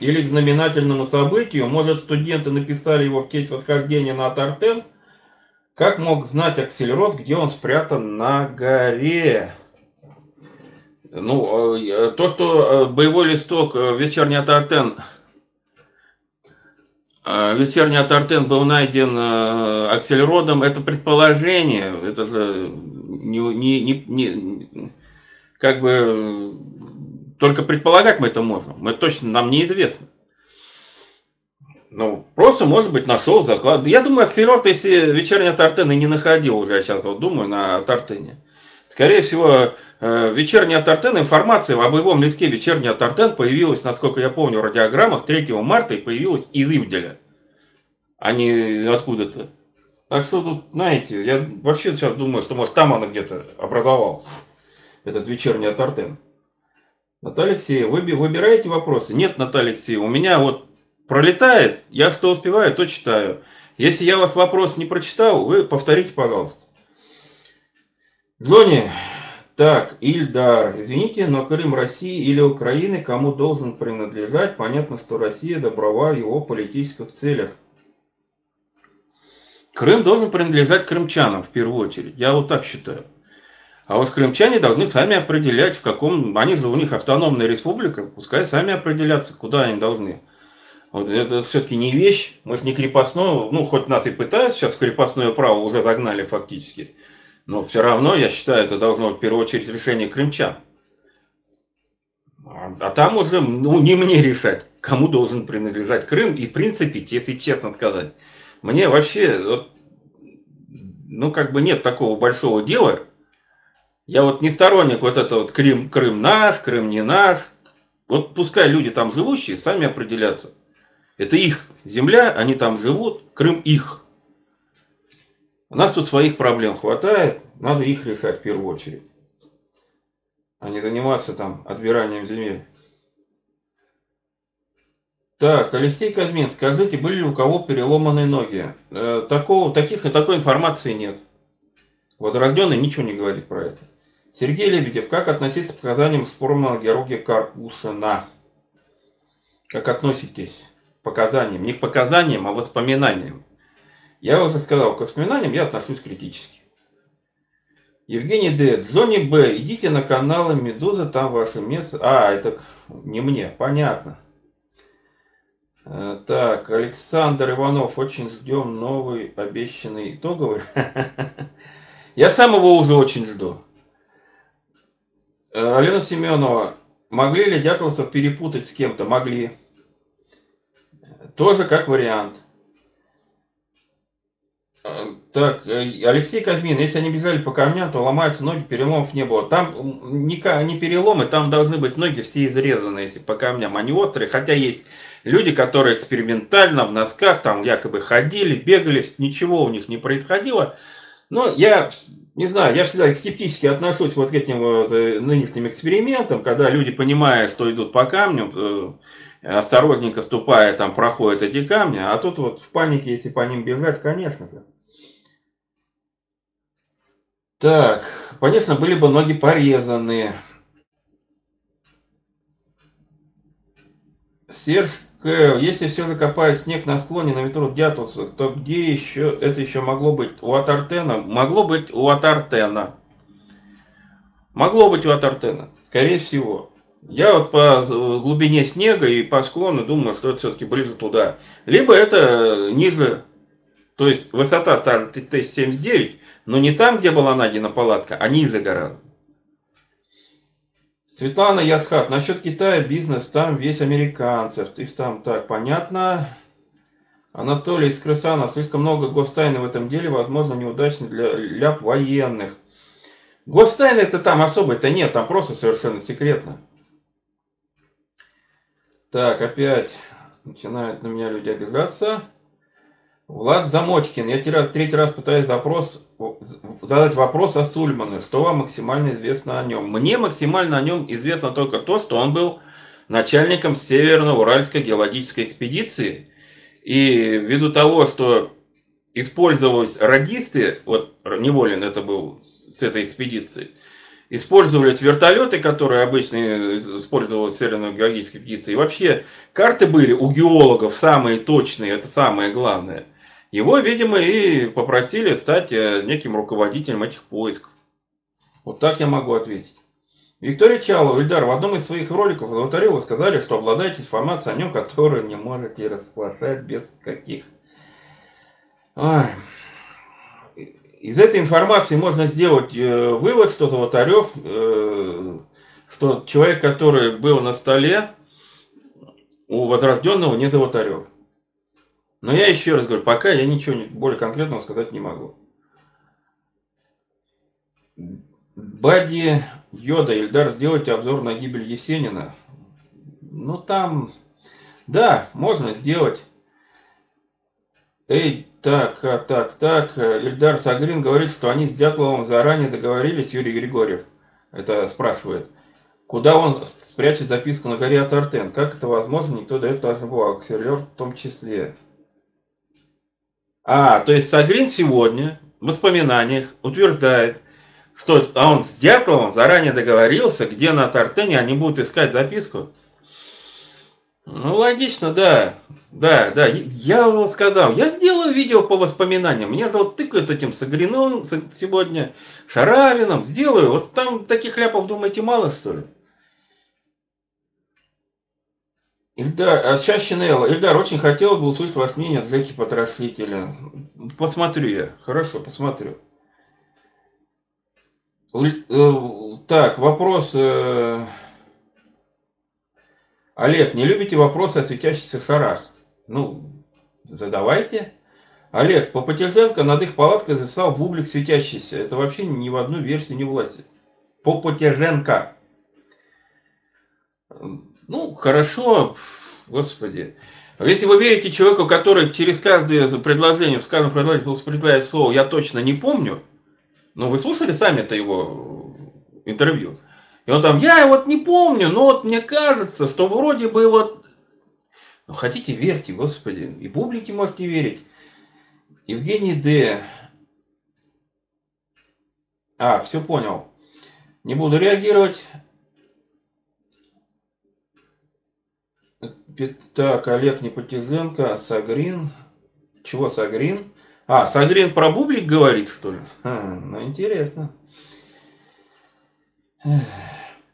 Или к знаменательному событию, может, студенты написали его в честь восхождения на Тартен? Как мог знать Аксельрод, где он спрятан на горе? Ну, э, то, что э, боевой листок э, вечерний Тартен а, вечерний Атартен был найден э, акселеродом, это предположение, это же не, не, не, не, как бы только предполагать мы это можем, мы точно нам неизвестно. Ну, просто, может быть, нашел заклад. Я думаю, акселерод, если вечерний Атартен и не находил уже, я сейчас вот думаю, на Атартене. Скорее всего, э, вечерний Атартен, информация об боевом листке вечерний Атартен появилась, насколько я помню, в радиограммах 3 марта и появилась из Ивделя, а не откуда-то. Так что тут, знаете, я вообще сейчас думаю, что может там она где-то образовался, этот вечерний Атартен. Наталья Алексеева, вы выбираете вопросы? Нет, Наталья Алексеева, у меня вот пролетает, я что успеваю, то читаю. Если я вас вопрос не прочитал, вы повторите, пожалуйста. Зоне, так, Ильдар, извините, но Крым России или Украины кому должен принадлежать? Понятно, что Россия доброва в его политических целях. Крым должен принадлежать крымчанам в первую очередь. Я вот так считаю. А вот крымчане должны сами определять, в каком... Они же у них автономная республика, пускай сами определятся, куда они должны. Вот это все-таки не вещь, мы же не крепостное, ну, хоть нас и пытаются сейчас крепостное право уже загнали фактически. Но все равно, я считаю, это должно в первую очередь решение крымчан. А, а там уже ну, не мне решать, кому должен принадлежать Крым. И в принципе, если честно сказать, мне вообще, вот, ну как бы нет такого большого дела. Я вот не сторонник вот этого вот Крым, Крым наш, Крым не наш. Вот пускай люди там живущие сами определятся. Это их земля, они там живут, Крым их. У нас тут своих проблем хватает, надо их решать в первую очередь. А не заниматься там отбиранием земель. Так, Алексей Казмин, скажите, были ли у кого переломанные ноги? Э, такого, таких и такой информации нет. Возрожденный ничего не говорит про это. Сергей Лебедев, как относиться к показаниям спорного георгия Карпусина? Как относитесь к показаниям? Не к показаниям, а воспоминаниям. Я уже сказал, к воспоминаниям я отношусь критически. Евгений Д. В зоне Б идите на каналы Медуза, там ваше место. А, это не мне, понятно. Э, так, Александр Иванов, очень ждем новый обещанный итоговый. Я сам его уже очень жду. Э, Алена Семенова, могли ли дятловцев перепутать с кем-то? Могли. Тоже как вариант. Так, э, Алексей Казмин, если они бежали по камням, то ломаются ноги, переломов не было. Там не переломы, там должны быть ноги все изрезаны, если по камням, они острые. Хотя есть люди, которые экспериментально в носках там якобы ходили, бегали, ничего у них не происходило. Но я не знаю, я всегда скептически отношусь вот к этим вот э, нынешним экспериментам, когда люди, понимая, что идут по камню, э, осторожненько ступая, там проходят эти камни, а тут вот в панике, если по ним бежать, конечно же. Так, конечно, были бы ноги порезанные. Серж К. Если все закопает снег на склоне на ветру Дятловца, то где еще это еще могло быть? У Атартена? Могло быть у Атартена. Могло быть у Атартена. Скорее всего. Я вот по глубине снега и по склону думаю, что это все-таки ближе туда. Либо это ниже, то есть высота Т-79, но не там, где была найдена палатка, а ниже гораздо. Светлана Ясхат, насчет Китая бизнес, там весь американцев. Ты там так, понятно. Анатолий из Крысанов, слишком много гостайны в этом деле, возможно, неудачный для ляп военных. Гостайны это там особо-то нет, там просто совершенно секретно. Так, опять начинают на меня люди обижаться. Влад Замочкин, я третий раз пытаюсь запрос, задать вопрос о Сульмане. Что вам максимально известно о нем? Мне максимально о нем известно только то, что он был начальником Северно-Уральской геологической экспедиции. И ввиду того, что использовались радисты, вот Неволин это был с этой экспедиции, использовались вертолеты, которые обычно использовались в Северной геологической экспедиции. И вообще карты были у геологов самые точные, это самое главное – его, видимо, и попросили стать э, неким руководителем этих поисков. Вот так я могу ответить. Виктория Чалова, Ильдар, в одном из своих роликов Золотарев вы сказали, что обладаете информацией о нем, которую не можете расплатать без каких. Ой. Из этой информации можно сделать э, вывод, что Золотарев, э, что человек, который был на столе у Возрожденного, не Золотарев. Но я еще раз говорю, пока я ничего более конкретного сказать не могу. Бади Йода, Ильдар, сделайте обзор на гибель Есенина. Ну там, да, можно сделать. Эй, так, а, так, так. Ильдар Сагрин говорит, что они с Дятловым заранее договорились, Юрий Григорьев. Это спрашивает. Куда он спрячет записку на горе Атартен? Как это возможно? Никто дает даже бумагу. Ксерлер в том числе. А, то есть Сагрин сегодня в воспоминаниях утверждает, что а он с Дятловым заранее договорился, где на Тартене они будут искать записку. Ну, логично, да. Да, да. Я вот сказал, я сделаю видео по воспоминаниям. Меня вот тыкают этим Сагриновым сегодня, Шаравином. Сделаю. Вот там таких ляпов, думаете, мало, что ли? Ильдар, а сейчас Шинелла. Ильдар, очень хотел бы услышать вас мнение от Зеки Потрошителя. Посмотрю я. Хорошо, посмотрю. Э, так, вопрос. Э, Олег, не любите вопросы о светящихся шарах? Ну, задавайте. Олег, по Потеженко над их палаткой записал бублик светящийся. Это вообще ни в одну версию не влазит. По Потеженко. Ну, хорошо, господи. Если вы верите человеку, который через каждое предложение, в каждом предложении употребляет слово «я точно не помню», ну, вы слушали сами это его интервью? И он там, я вот не помню, но вот мне кажется, что вроде бы вот... Ну, хотите, верьте, господи. И публике можете верить. Евгений Д. А, все понял. Не буду реагировать. Так, Олег Непотизенко, Сагрин. Чего Сагрин? А, Сагрин про бублик говорит, что ли? Ха, ну, интересно.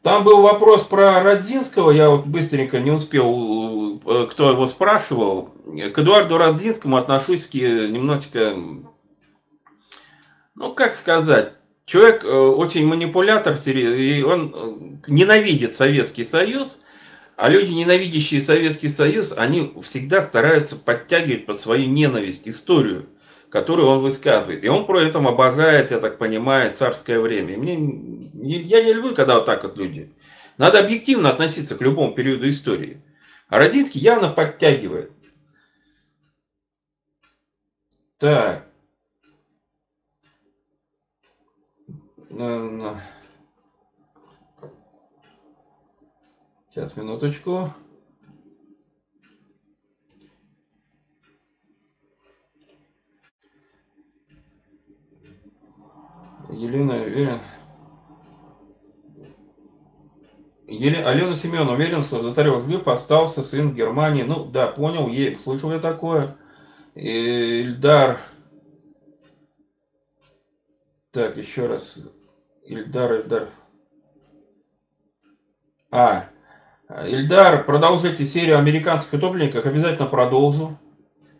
Там был вопрос про Родзинского, я вот быстренько не успел, э, кто его спрашивал. К Эдуарду Родзинскому отношусь немножечко, ну как сказать, человек э, очень манипулятор, и он э, ненавидит Советский Союз, а люди, ненавидящие Советский Союз, они всегда стараются подтягивать под свою ненависть историю которую он высказывает. И он про это обожает, я так понимаю, царское время. Мне, я не люблю, когда вот так вот люди. Надо объективно относиться к любому периоду истории. А Родинский явно подтягивает. Так. Сейчас, минуточку. Елена уверен. Еле... Алена Семен уверен, что Затарев жив остался сын Германии. Ну, да, понял, е... слышал я такое. Ильдар. Так, еще раз. Ильдар, Ильдар. А, Ильдар, продолжите серию американских утопленников, обязательно продолжу.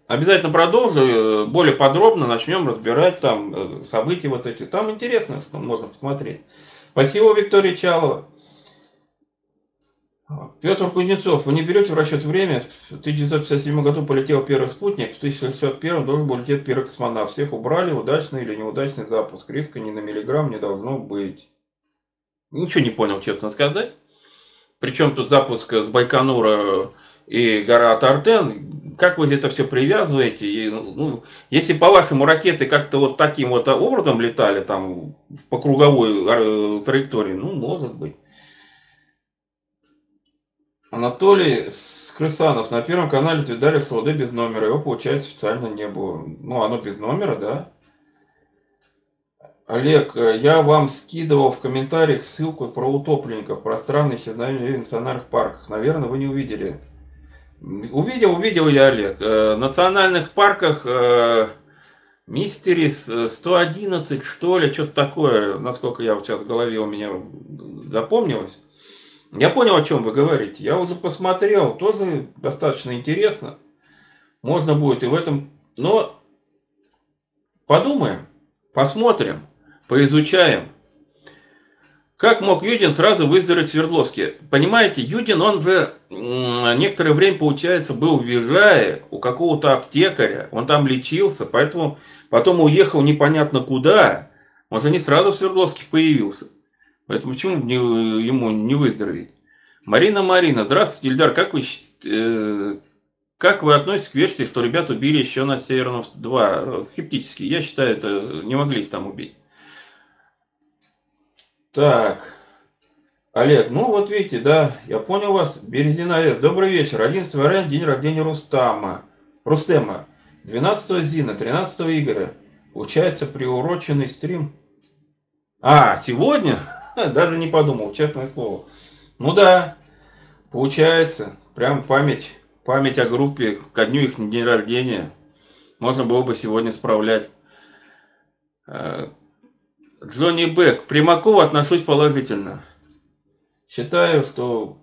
Обязательно продолжу, э, более подробно начнем разбирать там э, события вот эти. Там интересно, что можно посмотреть. Спасибо, Виктория Чалова. Петр Кузнецов, вы не берете в расчет время. В 1957 году полетел первый спутник, в 1961 должен был лететь первый космонавт. Всех убрали, удачный или неудачный запуск. Риска ни на миллиграмм не должно быть. Ничего не понял, честно сказать. Причем тут запуск с Байконура и гора Тартен, как вы это все привязываете? И, ну, если по-вашему ракеты как-то вот таким вот образом летали там по круговой э, траектории, ну, может быть. Анатолий Скрысанов на первом канале видали СЛД без номера. Его, получается, специально не было. Ну, оно без номера, да? Олег, э, я вам скидывал в комментариях ссылку про утопленников, про странные исчезновения в национальных парках. Наверное, вы не увидели. Увидел, увидел я, Олег. Э, в национальных парках э, Мистерис 111, что ли, что-то такое, насколько я вот сейчас в голове у меня запомнилось. Я понял, о чем вы говорите. Я уже посмотрел, тоже достаточно интересно. Можно будет и в этом... Но подумаем, посмотрим, поизучаем. Как мог Юдин сразу выздороветь в Свердловске? Понимаете, Юдин, он же некоторое время, получается, был в Вижае у какого-то аптекаря. Он там лечился, поэтому потом уехал непонятно куда. Он же не сразу в Свердловске появился. Поэтому почему не, ему не выздороветь? Марина Марина, здравствуйте, Ильдар, как вы, э, как вы относитесь к версии, что ребят убили еще на Северном 2? Скептически. Я считаю, это не могли их там убить. Так. Олег, ну вот видите, да, я понял вас. Березина С. Добрый вечер. 11 февраля, день рождения Рустама. Рустема. 12 Зина, 13 Игоря. Получается приуроченный стрим. А, сегодня? Даже не подумал, честное слово. Ну да, получается. Прям память, память о группе ко дню их день рождения. Можно было бы сегодня справлять. Э, Джонни Бек. К Примакову отношусь положительно. Считаю, что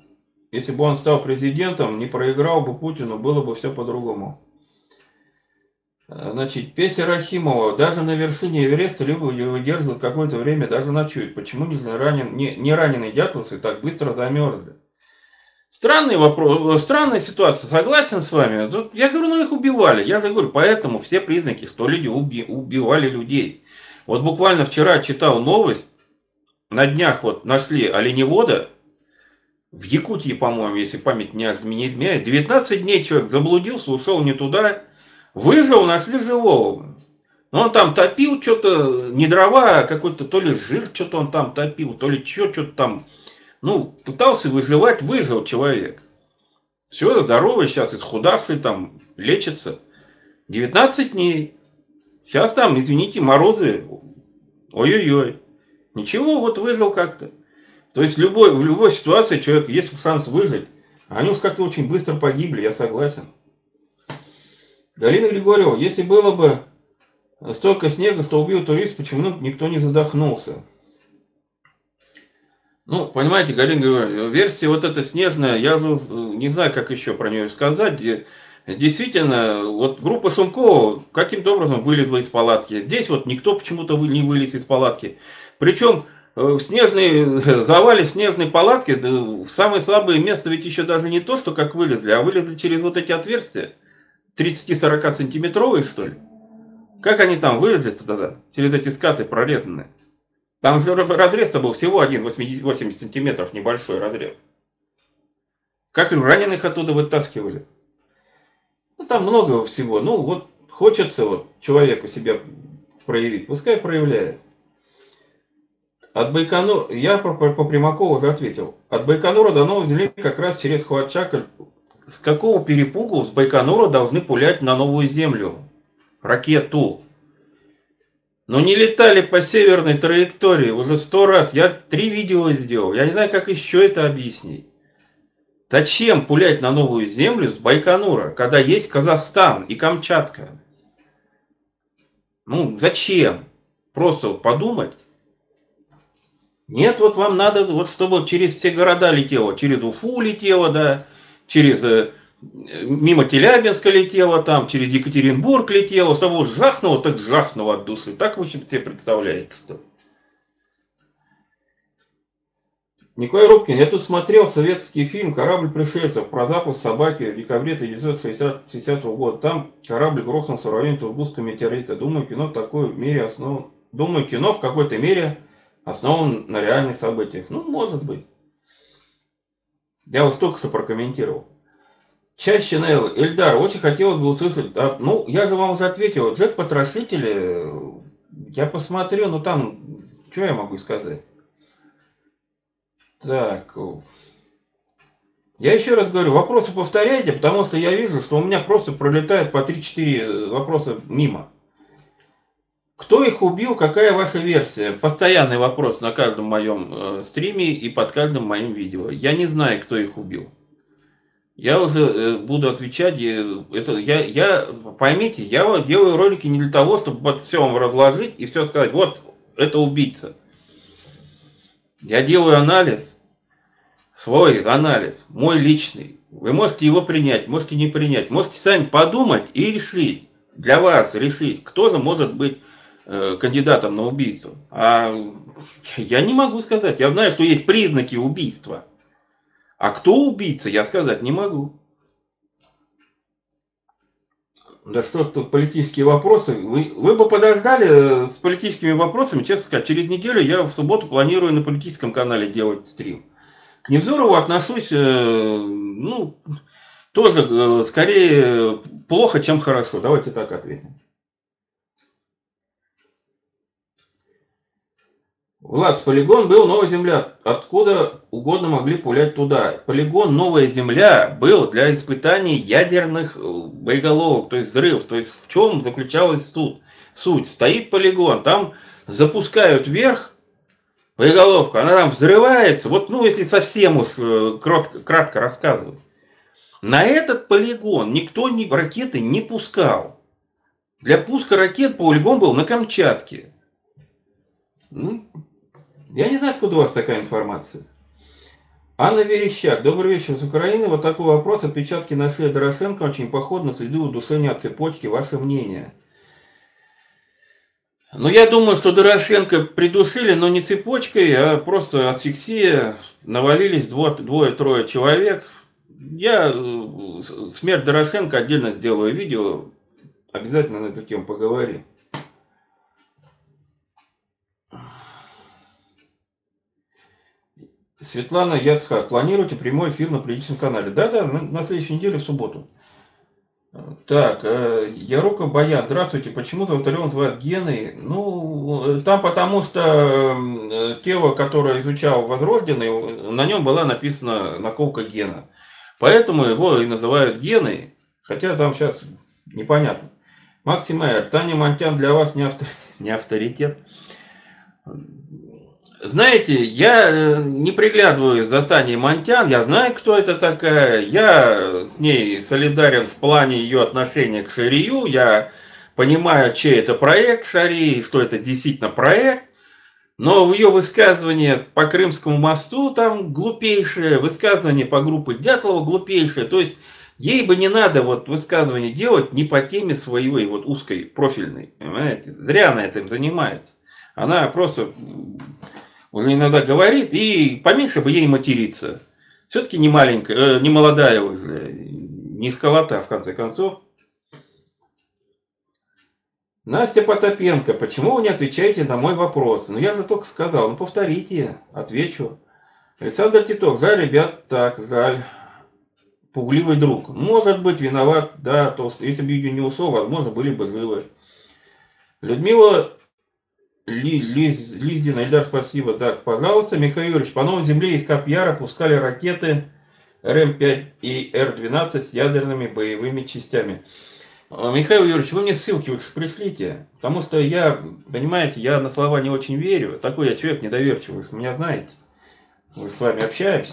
если бы он стал президентом, не проиграл бы Путину, было бы все по-другому. Значит, Песя Рахимова. Даже на вершине Эвереста люди выдерживают какое-то время, даже ночуют. Почему не, ранен, не, не раненые дятловцы так быстро замерзли? Странный вопрос, странная ситуация, согласен с вами. Я говорю, ну их убивали. Я же говорю, поэтому все признаки, что люди уби, убивали людей. Вот буквально вчера читал новость, на днях вот нашли оленевода, в Якутии, по-моему, если память не изменяет, 19 дней человек заблудился, ушел не туда, выжил, нашли живого. Но он там топил что-то, не дрова, а какой-то то ли жир, что-то он там топил, то ли что, что-то там. Ну, пытался выживать, выжил человек. Все, здоровый сейчас, исхудавший там, лечится. 19 дней. Сейчас там, извините, морозы, ой-ой-ой. Ничего, вот выжил как-то. То есть любой, в любой ситуации человек есть шанс. А они уж как-то очень быстро погибли, я согласен. Галина Григорьева, если было бы столько снега, что убил турист, почему никто не задохнулся? Ну, понимаете, Галина Григорьева, версия вот эта снежная, я не знаю, как еще про нее сказать, действительно, вот группа Сумкова каким-то образом вылезла из палатки. Здесь вот никто почему-то не вылез из палатки. Причем э, в снежной завале снежной палатки в самое слабое место ведь еще даже не то, что как вылезли, а вылезли через вот эти отверстия. 30-40 сантиметровые, что ли? Как они там вылезли тогда? Через эти скаты прорезанные. Там разрез-то был всего один 80 сантиметров, небольшой разрез. Как раненых оттуда вытаскивали? Там много всего. Ну, вот хочется вот человеку себя проявить, пускай проявляет. От Байконура, я по, по, Примакову уже ответил. От Байконура до Новой Земли как раз через Хуачака. С какого перепугу с Байконура должны пулять на Новую Землю? Ракету. Но не летали по северной траектории уже сто раз. Я три видео сделал. Я не знаю, как еще это объяснить. Зачем пулять на новую землю с Байконура, когда есть Казахстан и Камчатка? Ну, зачем? Просто подумать. Нет, вот вам надо, вот чтобы через все города летело, через Уфу летело, да, через э, мимо Телябинска летело, там, через Екатеринбург летело, чтобы жахнуло, так жахнуло от души. Так вы себе представляете, что? Николай Рубкин, я тут смотрел советский фильм «Корабль пришельцев» про запуск собаки в декабре 1960 года. Там корабль грохнулся в районе Тургутского метеорита. Думаю, кино в такой мере основан... Думаю, кино в какой-то мере основан на реальных событиях. Ну, может быть. Я вот только что прокомментировал. Чаще Нелл, Эльдар, очень хотелось бы услышать. А, ну, я же вам уже ответил. Джек Потрошители, я посмотрю, ну там, что я могу сказать? Так. Я еще раз говорю, вопросы повторяйте, потому что я вижу, что у меня просто пролетает по 3-4 вопроса мимо. Кто их убил, какая ваша версия? Постоянный вопрос на каждом моем э, стриме и под каждым моим видео. Я не знаю, кто их убил. Я уже э, буду отвечать. Это, я, я, поймите, я делаю ролики не для того, чтобы вот все разложить и все сказать, вот, это убийца. Я делаю анализ, свой анализ, мой личный. Вы можете его принять, можете не принять. Можете сами подумать и решить, для вас решить, кто же может быть э, кандидатом на убийцу. А я не могу сказать. Я знаю, что есть признаки убийства. А кто убийца, я сказать не могу. Да что ж тут политические вопросы. Вы, вы бы подождали э, с политическими вопросами, честно сказать. Через неделю я в субботу планирую на политическом канале делать стрим. К Невзорову отношусь, э, ну, тоже э, скорее плохо, чем хорошо. Давайте так ответим. Влад, полигон был Новая Земля. Откуда угодно могли пулять туда. Полигон Новая Земля был для испытаний ядерных э, боеголовок, то есть взрыв. То есть в чем заключалась суть? Суть. Стоит полигон, там запускают вверх боеголовку, она там взрывается. Вот, ну, если совсем уж э, кратко, кратко рассказывать. На этот полигон никто ни, ракеты не пускал. Для пуска ракет полигон был на Камчатке. Ну, я не знаю, откуда у вас такая информация. Анна Верещак. Добрый вечер с Украины. Вот такой вопрос. Отпечатки на след Дорошенко очень поход на следы удушения от цепочки. Ваше мнение? Ну, я думаю, что Дорошенко придушили, но не цепочкой, а просто асфиксия. Навалились двое-трое человек. Я э, смерть Дорошенко отдельно сделаю видео. Обязательно на эту тему поговорим. Светлана Ядха, планируете прямой эфир на политическом канале? Да-да, на, следующей неделе, в субботу. Так, э, Ярука Баян, здравствуйте. Почему Золотарев называют гены? Ну, там потому что э, тело, которое изучал Возрожденный, на нем была написана наколка гена. Поэтому его и называют гены, хотя там сейчас непонятно. Максим Майер, Таня Монтян для вас не, автор... не авторитет. Знаете, я э, не приглядываюсь за Таней Монтян, я знаю, кто это такая, я с ней солидарен в плане ее отношения к Шарию, я понимаю, чей это проект Шарии, что это действительно проект, но в ее высказывание по Крымскому мосту там глупейшее, высказывание по группе Дятлова глупейшее, то есть ей бы не надо вот высказывание делать не по теме своей вот узкой профильной, понимаете, зря она этим занимается. Она просто он иногда говорит, и поменьше бы ей материться. Все-таки не маленькая, э, не молодая возле, не сколота, в конце концов. Настя Потапенко, почему вы не отвечаете на мой вопрос? Ну, я же только сказал, ну, повторите, отвечу. Александр Титов, жаль, ребят, так, жаль. Пугливый друг. Может быть, виноват, да, то, если бы ее не усол, возможно, были бы живы. Людмила ли, Лиз, Лиздина, Ильдар, спасибо. Так, пожалуйста, Михаил Юрьевич, по новой земле из Капьяра пускали ракеты РМ-5 и Р-12 с ядерными боевыми частями. А, Михаил Юрьевич, вы мне ссылки вы пришлите, потому что я, понимаете, я на слова не очень верю. Такой я человек недоверчивый, вы меня знаете. Мы с вами общаемся.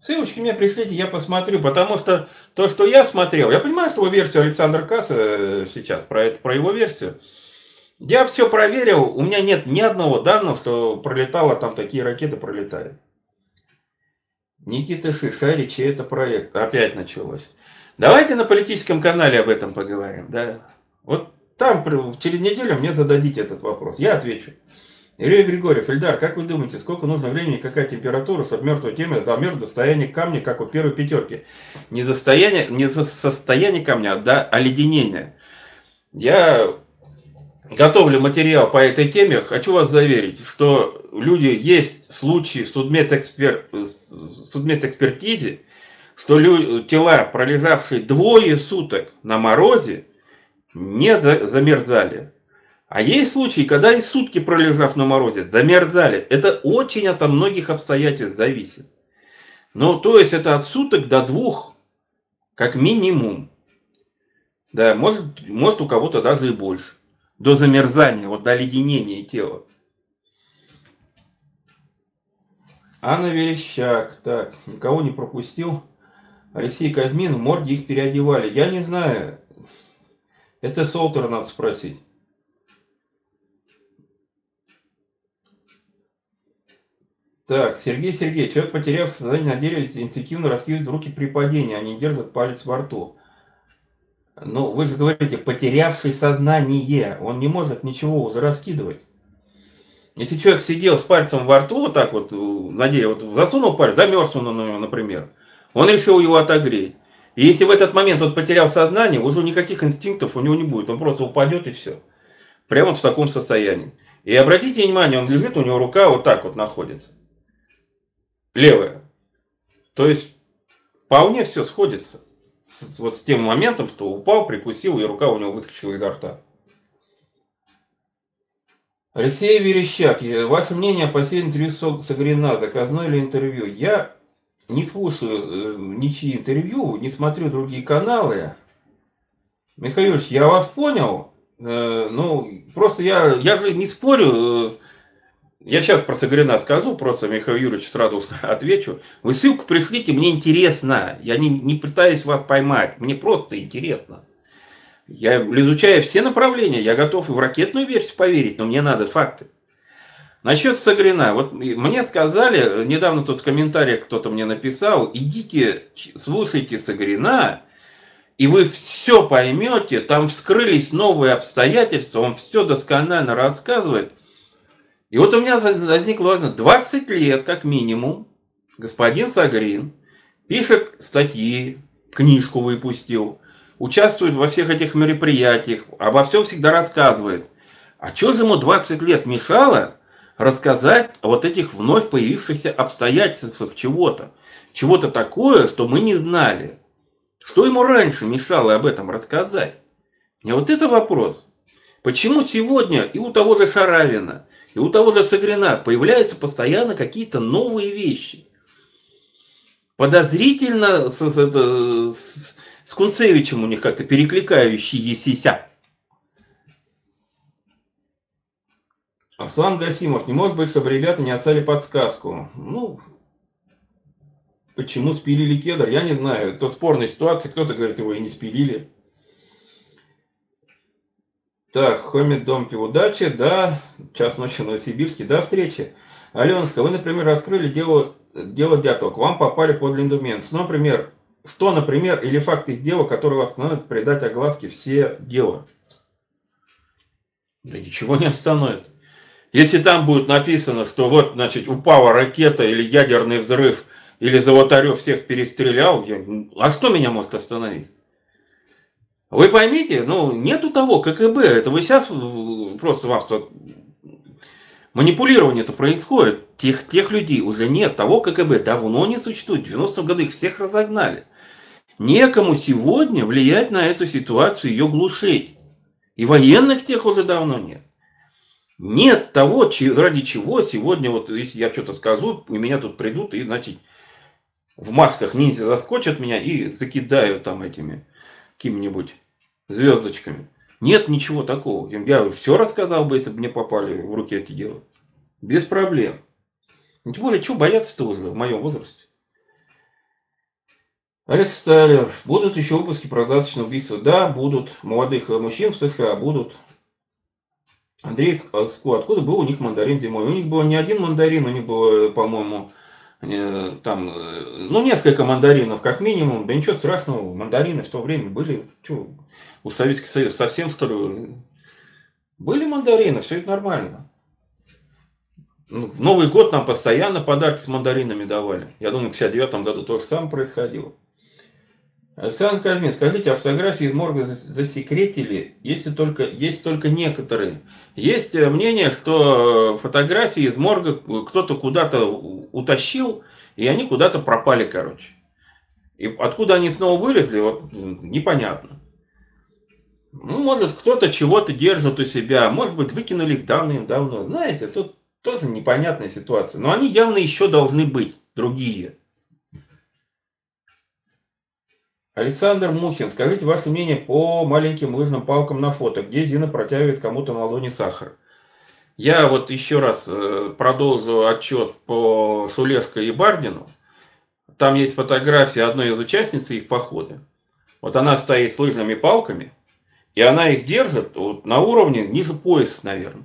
Ссылочки мне пришлите, я посмотрю, потому что то, что я смотрел, я понимаю, что вы версию Александра Касса э, сейчас, про, это, про его версию, я все проверил, у меня нет ни одного данного, что пролетало, там такие ракеты пролетали. Никита Шишари, чей это проект? Опять началось. Давайте на политическом канале об этом поговорим, да? Вот там через неделю мне зададите этот вопрос, я отвечу. Илья Григорьев, Эльдар, как вы думаете, сколько нужно времени, какая температура, чтобы мертвой темы до мертвого состояния камня, как у первой пятерки? Не, состояние, не состояние камня, а до оледенения. Я готовлю материал по этой теме, хочу вас заверить, что люди есть случаи в судмедэкспер... судмедэкспертизе, что лю... тела, пролежавшие двое суток на морозе, не за... замерзали. А есть случаи, когда и сутки пролежав на морозе, замерзали. Это очень от многих обстоятельств зависит. Ну, то есть это от суток до двух, как минимум. Да, может, может у кого-то даже и больше до замерзания, вот до оледенения тела. Анна Верещак, так, никого не пропустил. Алексей Казьмин, в морге их переодевали. Я не знаю. Это Солтер надо спросить. Так, Сергей Сергей, человек, потеряв сознание на деле, инстинктивно раскидывает руки при падении, они держат палец во рту. Ну, вы же говорите, потерявший сознание, он не может ничего уже раскидывать. Если человек сидел с пальцем во рту, вот так вот, на деле, вот засунул палец, замерз он, например, он решил его отогреть. И если в этот момент он потерял сознание, уже никаких инстинктов у него не будет, он просто упадет и все. Прямо в таком состоянии. И обратите внимание, он лежит, у него рука вот так вот находится. Левая. То есть вполне все сходится. С, вот с тем моментом, что упал, прикусил, и рука у него выскочила изо рта. Алексей Верещак, ваше мнение о последнем интервью с Агрина, заказное или интервью? Я не слушаю э, ничьи интервью, не смотрю другие каналы. Михаил я вас понял. Э, ну, просто я, я же не спорю. Я сейчас про Сагарина скажу, просто Михаил Юрьевич сразу отвечу. Вы ссылку пришлите, мне интересно. Я не, не пытаюсь вас поймать, мне просто интересно. Я изучаю все направления, я готов и в ракетную версию поверить, но мне надо факты. Насчет Сагрина. Вот мне сказали, недавно тут в комментариях кто-то мне написал, идите, слушайте Сагрина, и вы все поймете, там вскрылись новые обстоятельства, он все досконально рассказывает. И вот у меня возникло возможность, 20 лет как минимум, господин Сагрин пишет статьи, книжку выпустил, участвует во всех этих мероприятиях, обо всем всегда рассказывает. А что же ему 20 лет мешало рассказать о вот этих вновь появившихся обстоятельствах чего-то. Чего-то такое, что мы не знали. Что ему раньше мешало об этом рассказать? Мне вот это вопрос. Почему сегодня и у того же Шаравина, и у того же Сагрина появляются постоянно какие-то новые вещи? Подозрительно с, с, с, с Кунцевичем у них как-то перекликающиеся. Арслан Гасимов, не может быть, чтобы ребята не отстали подсказку. Ну, почему спилили кедр, я не знаю. Это спорная ситуация, кто-то говорит, его и не спилили. Так, Хомит Домпи, удачи, да, час ночи в Новосибирске, до встречи. Аленска, вы, например, открыли дело, дело Дятла, к вам попали под линдумент. Ну, например, что, например, или факты из дела, которые вас остановят придать огласке все дела? Да ничего не остановит. Если там будет написано, что вот, значит, упала ракета или ядерный взрыв, или Золотарев всех перестрелял, я, а что меня может остановить? Вы поймите, ну, нету того ККБ, это вы сейчас просто вас манипулирование это происходит. Тех, тех людей уже нет, того ККБ давно не существует, в 90-м году их всех разогнали. Некому сегодня влиять на эту ситуацию, ее глушить. И военных тех уже давно нет. Нет того, ради чего сегодня, вот если я что-то скажу, у меня тут придут и, значит, в масках ниндзя заскочат меня и закидают там этими какими-нибудь звездочками. Нет ничего такого. Я все рассказал бы, если бы мне попали в руки эти дела. Без проблем. Тем более, что бояться-то в моем возрасте. Алекс Сталер. Будут еще выпуски про достаточно убийства? Да, будут. Молодых мужчин в США будут. Андрей Ску, откуда был у них мандарин зимой? У них было не один мандарин, у них было, по-моему, э, там, э, ну, несколько мандаринов, как минимум. Да ничего страшного, мандарины в то время были. Что, у Советского Союза совсем, что ли? Были мандарины, все это нормально. Ну, в Новый год нам постоянно подарки с мандаринами давали. Я думаю, в 59 году то же самое происходило. Александр Казьмин, скажите, а фотографии из морга засекретили, если только, есть только некоторые. Есть э, мнение, что фотографии из морга кто-то куда-то утащил, и они куда-то пропали, короче. И откуда они снова вылезли, вот непонятно. Ну, может, кто-то чего-то держит у себя, может быть, выкинули их давным-давно. Знаете, тут тоже непонятная ситуация. Но они явно еще должны быть, другие. Александр Мухин, скажите ваше мнение по маленьким лыжным палкам на фото, где Зина протягивает кому-то на ладони сахар. Я вот еще раз э, продолжу отчет по Сулевской и Бардину. Там есть фотография одной из участниц их похода. Вот она стоит с лыжными палками, и она их держит вот, на уровне ниже пояса, наверное.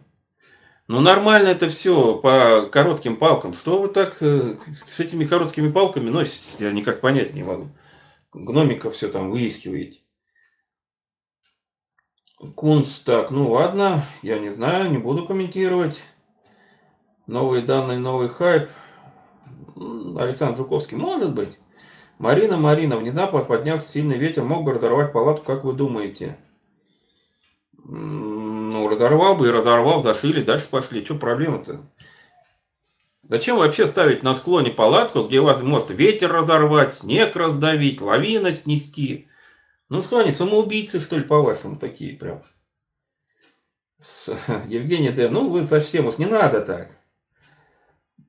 Ну, нормально это все по коротким палкам. Что вы так э, с этими короткими палками носитесь? Я никак понять не могу. Гномиков все там выискиваете. Кунс, так, ну ладно, я не знаю, не буду комментировать. Новые данные, новый хайп. Александр Жуковский, может быть. Марина, Марина, внезапно поднялся сильный ветер, мог бы разорвать палатку, как вы думаете? Ну, разорвал бы и разорвал, зашили, дальше спасли. Что проблема-то? Зачем вообще ставить на склоне палатку, где вас может ветер разорвать, снег раздавить, лавина снести? Ну что они, самоубийцы, что ли, по-вашему, такие прям? С, Евгений Д. Ну, вы совсем уж не надо так.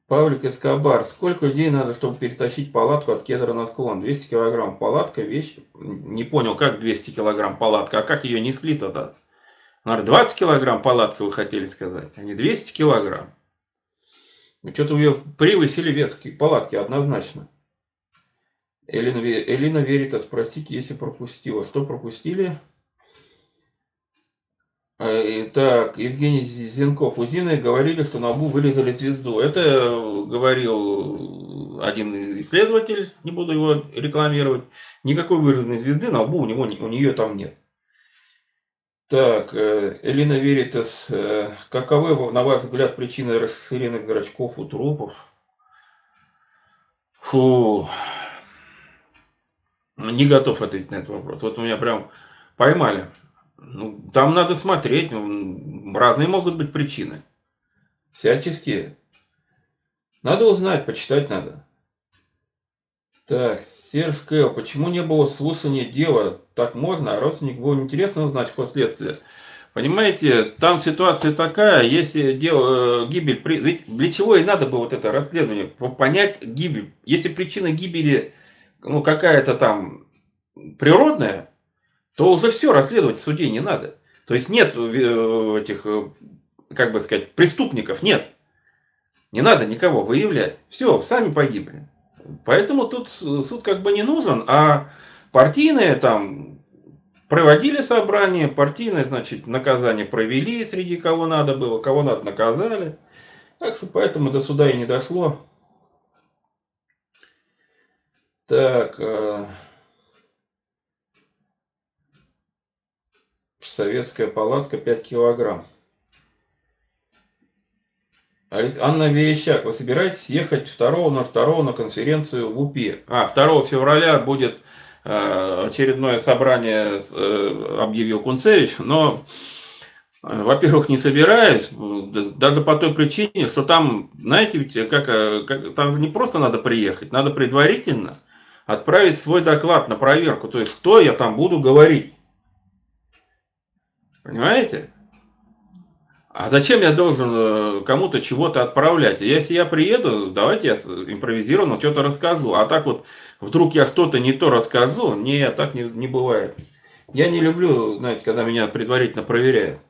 Павлик Эскобар. Сколько людей надо, чтобы перетащить палатку от кедра на склон? 200 килограмм. Палатка, вещь. Не понял, как 200 килограмм палатка, а как ее несли тогда? Наверное, 20 килограмм палатка вы хотели сказать, а не 200 килограмм. Ну, что-то ее превысили вес палатки однозначно. Элина, Элина Верита, спросите, если пропустила. Что пропустили? А, так, Евгений Зенков. У Зины говорили, что на лбу вырезали звезду. Это говорил один исследователь, не буду его рекламировать. Никакой вырезанной звезды на лбу у, него, у нее там нет. Так, э, Элина Веритас, э, каковы, на ваш взгляд, причины расширенных зрачков у трупов? Фу, не готов ответить на этот вопрос. Вот у меня прям поймали. Ну, там надо смотреть, разные могут быть причины. Всяческие. Надо узнать, почитать надо. Так, Серж Кэл, почему не было слушания дела? Так можно, а родственник было интересно узнать ход следствия. Понимаете, там ситуация такая, если дело, э, гибель, ведь для чего и надо было вот это расследование, понять гибель. Если причина гибели, ну, какая-то там природная, то уже все, расследовать в суде не надо. То есть нет э, этих, э, как бы сказать, преступников, нет. Не надо никого выявлять. Все, сами погибли. Поэтому тут суд как бы не нужен, а партийные там проводили собрание, партийное, значит, наказание провели, среди кого надо было, кого надо наказали. Так что поэтому до суда и не дошло. Так, э, советская палатка 5 килограмм. Анна Верещак, вы собираетесь ехать 2 на 2 на конференцию в УПИ? А, 2 февраля будет э, очередное собрание, э, объявил Кунцевич, но, э, во-первых, не собираюсь, даже по той причине, что там, знаете, ведь как, как там не просто надо приехать, надо предварительно отправить свой доклад на проверку, то есть, что я там буду говорить. Понимаете? А зачем я должен э, кому-то чего-то отправлять? Если я приеду, давайте я импровизированно что-то расскажу. А так вот, вдруг я что-то не то расскажу, не, так не, не бывает. Я не люблю, знаете, когда меня предварительно проверяют.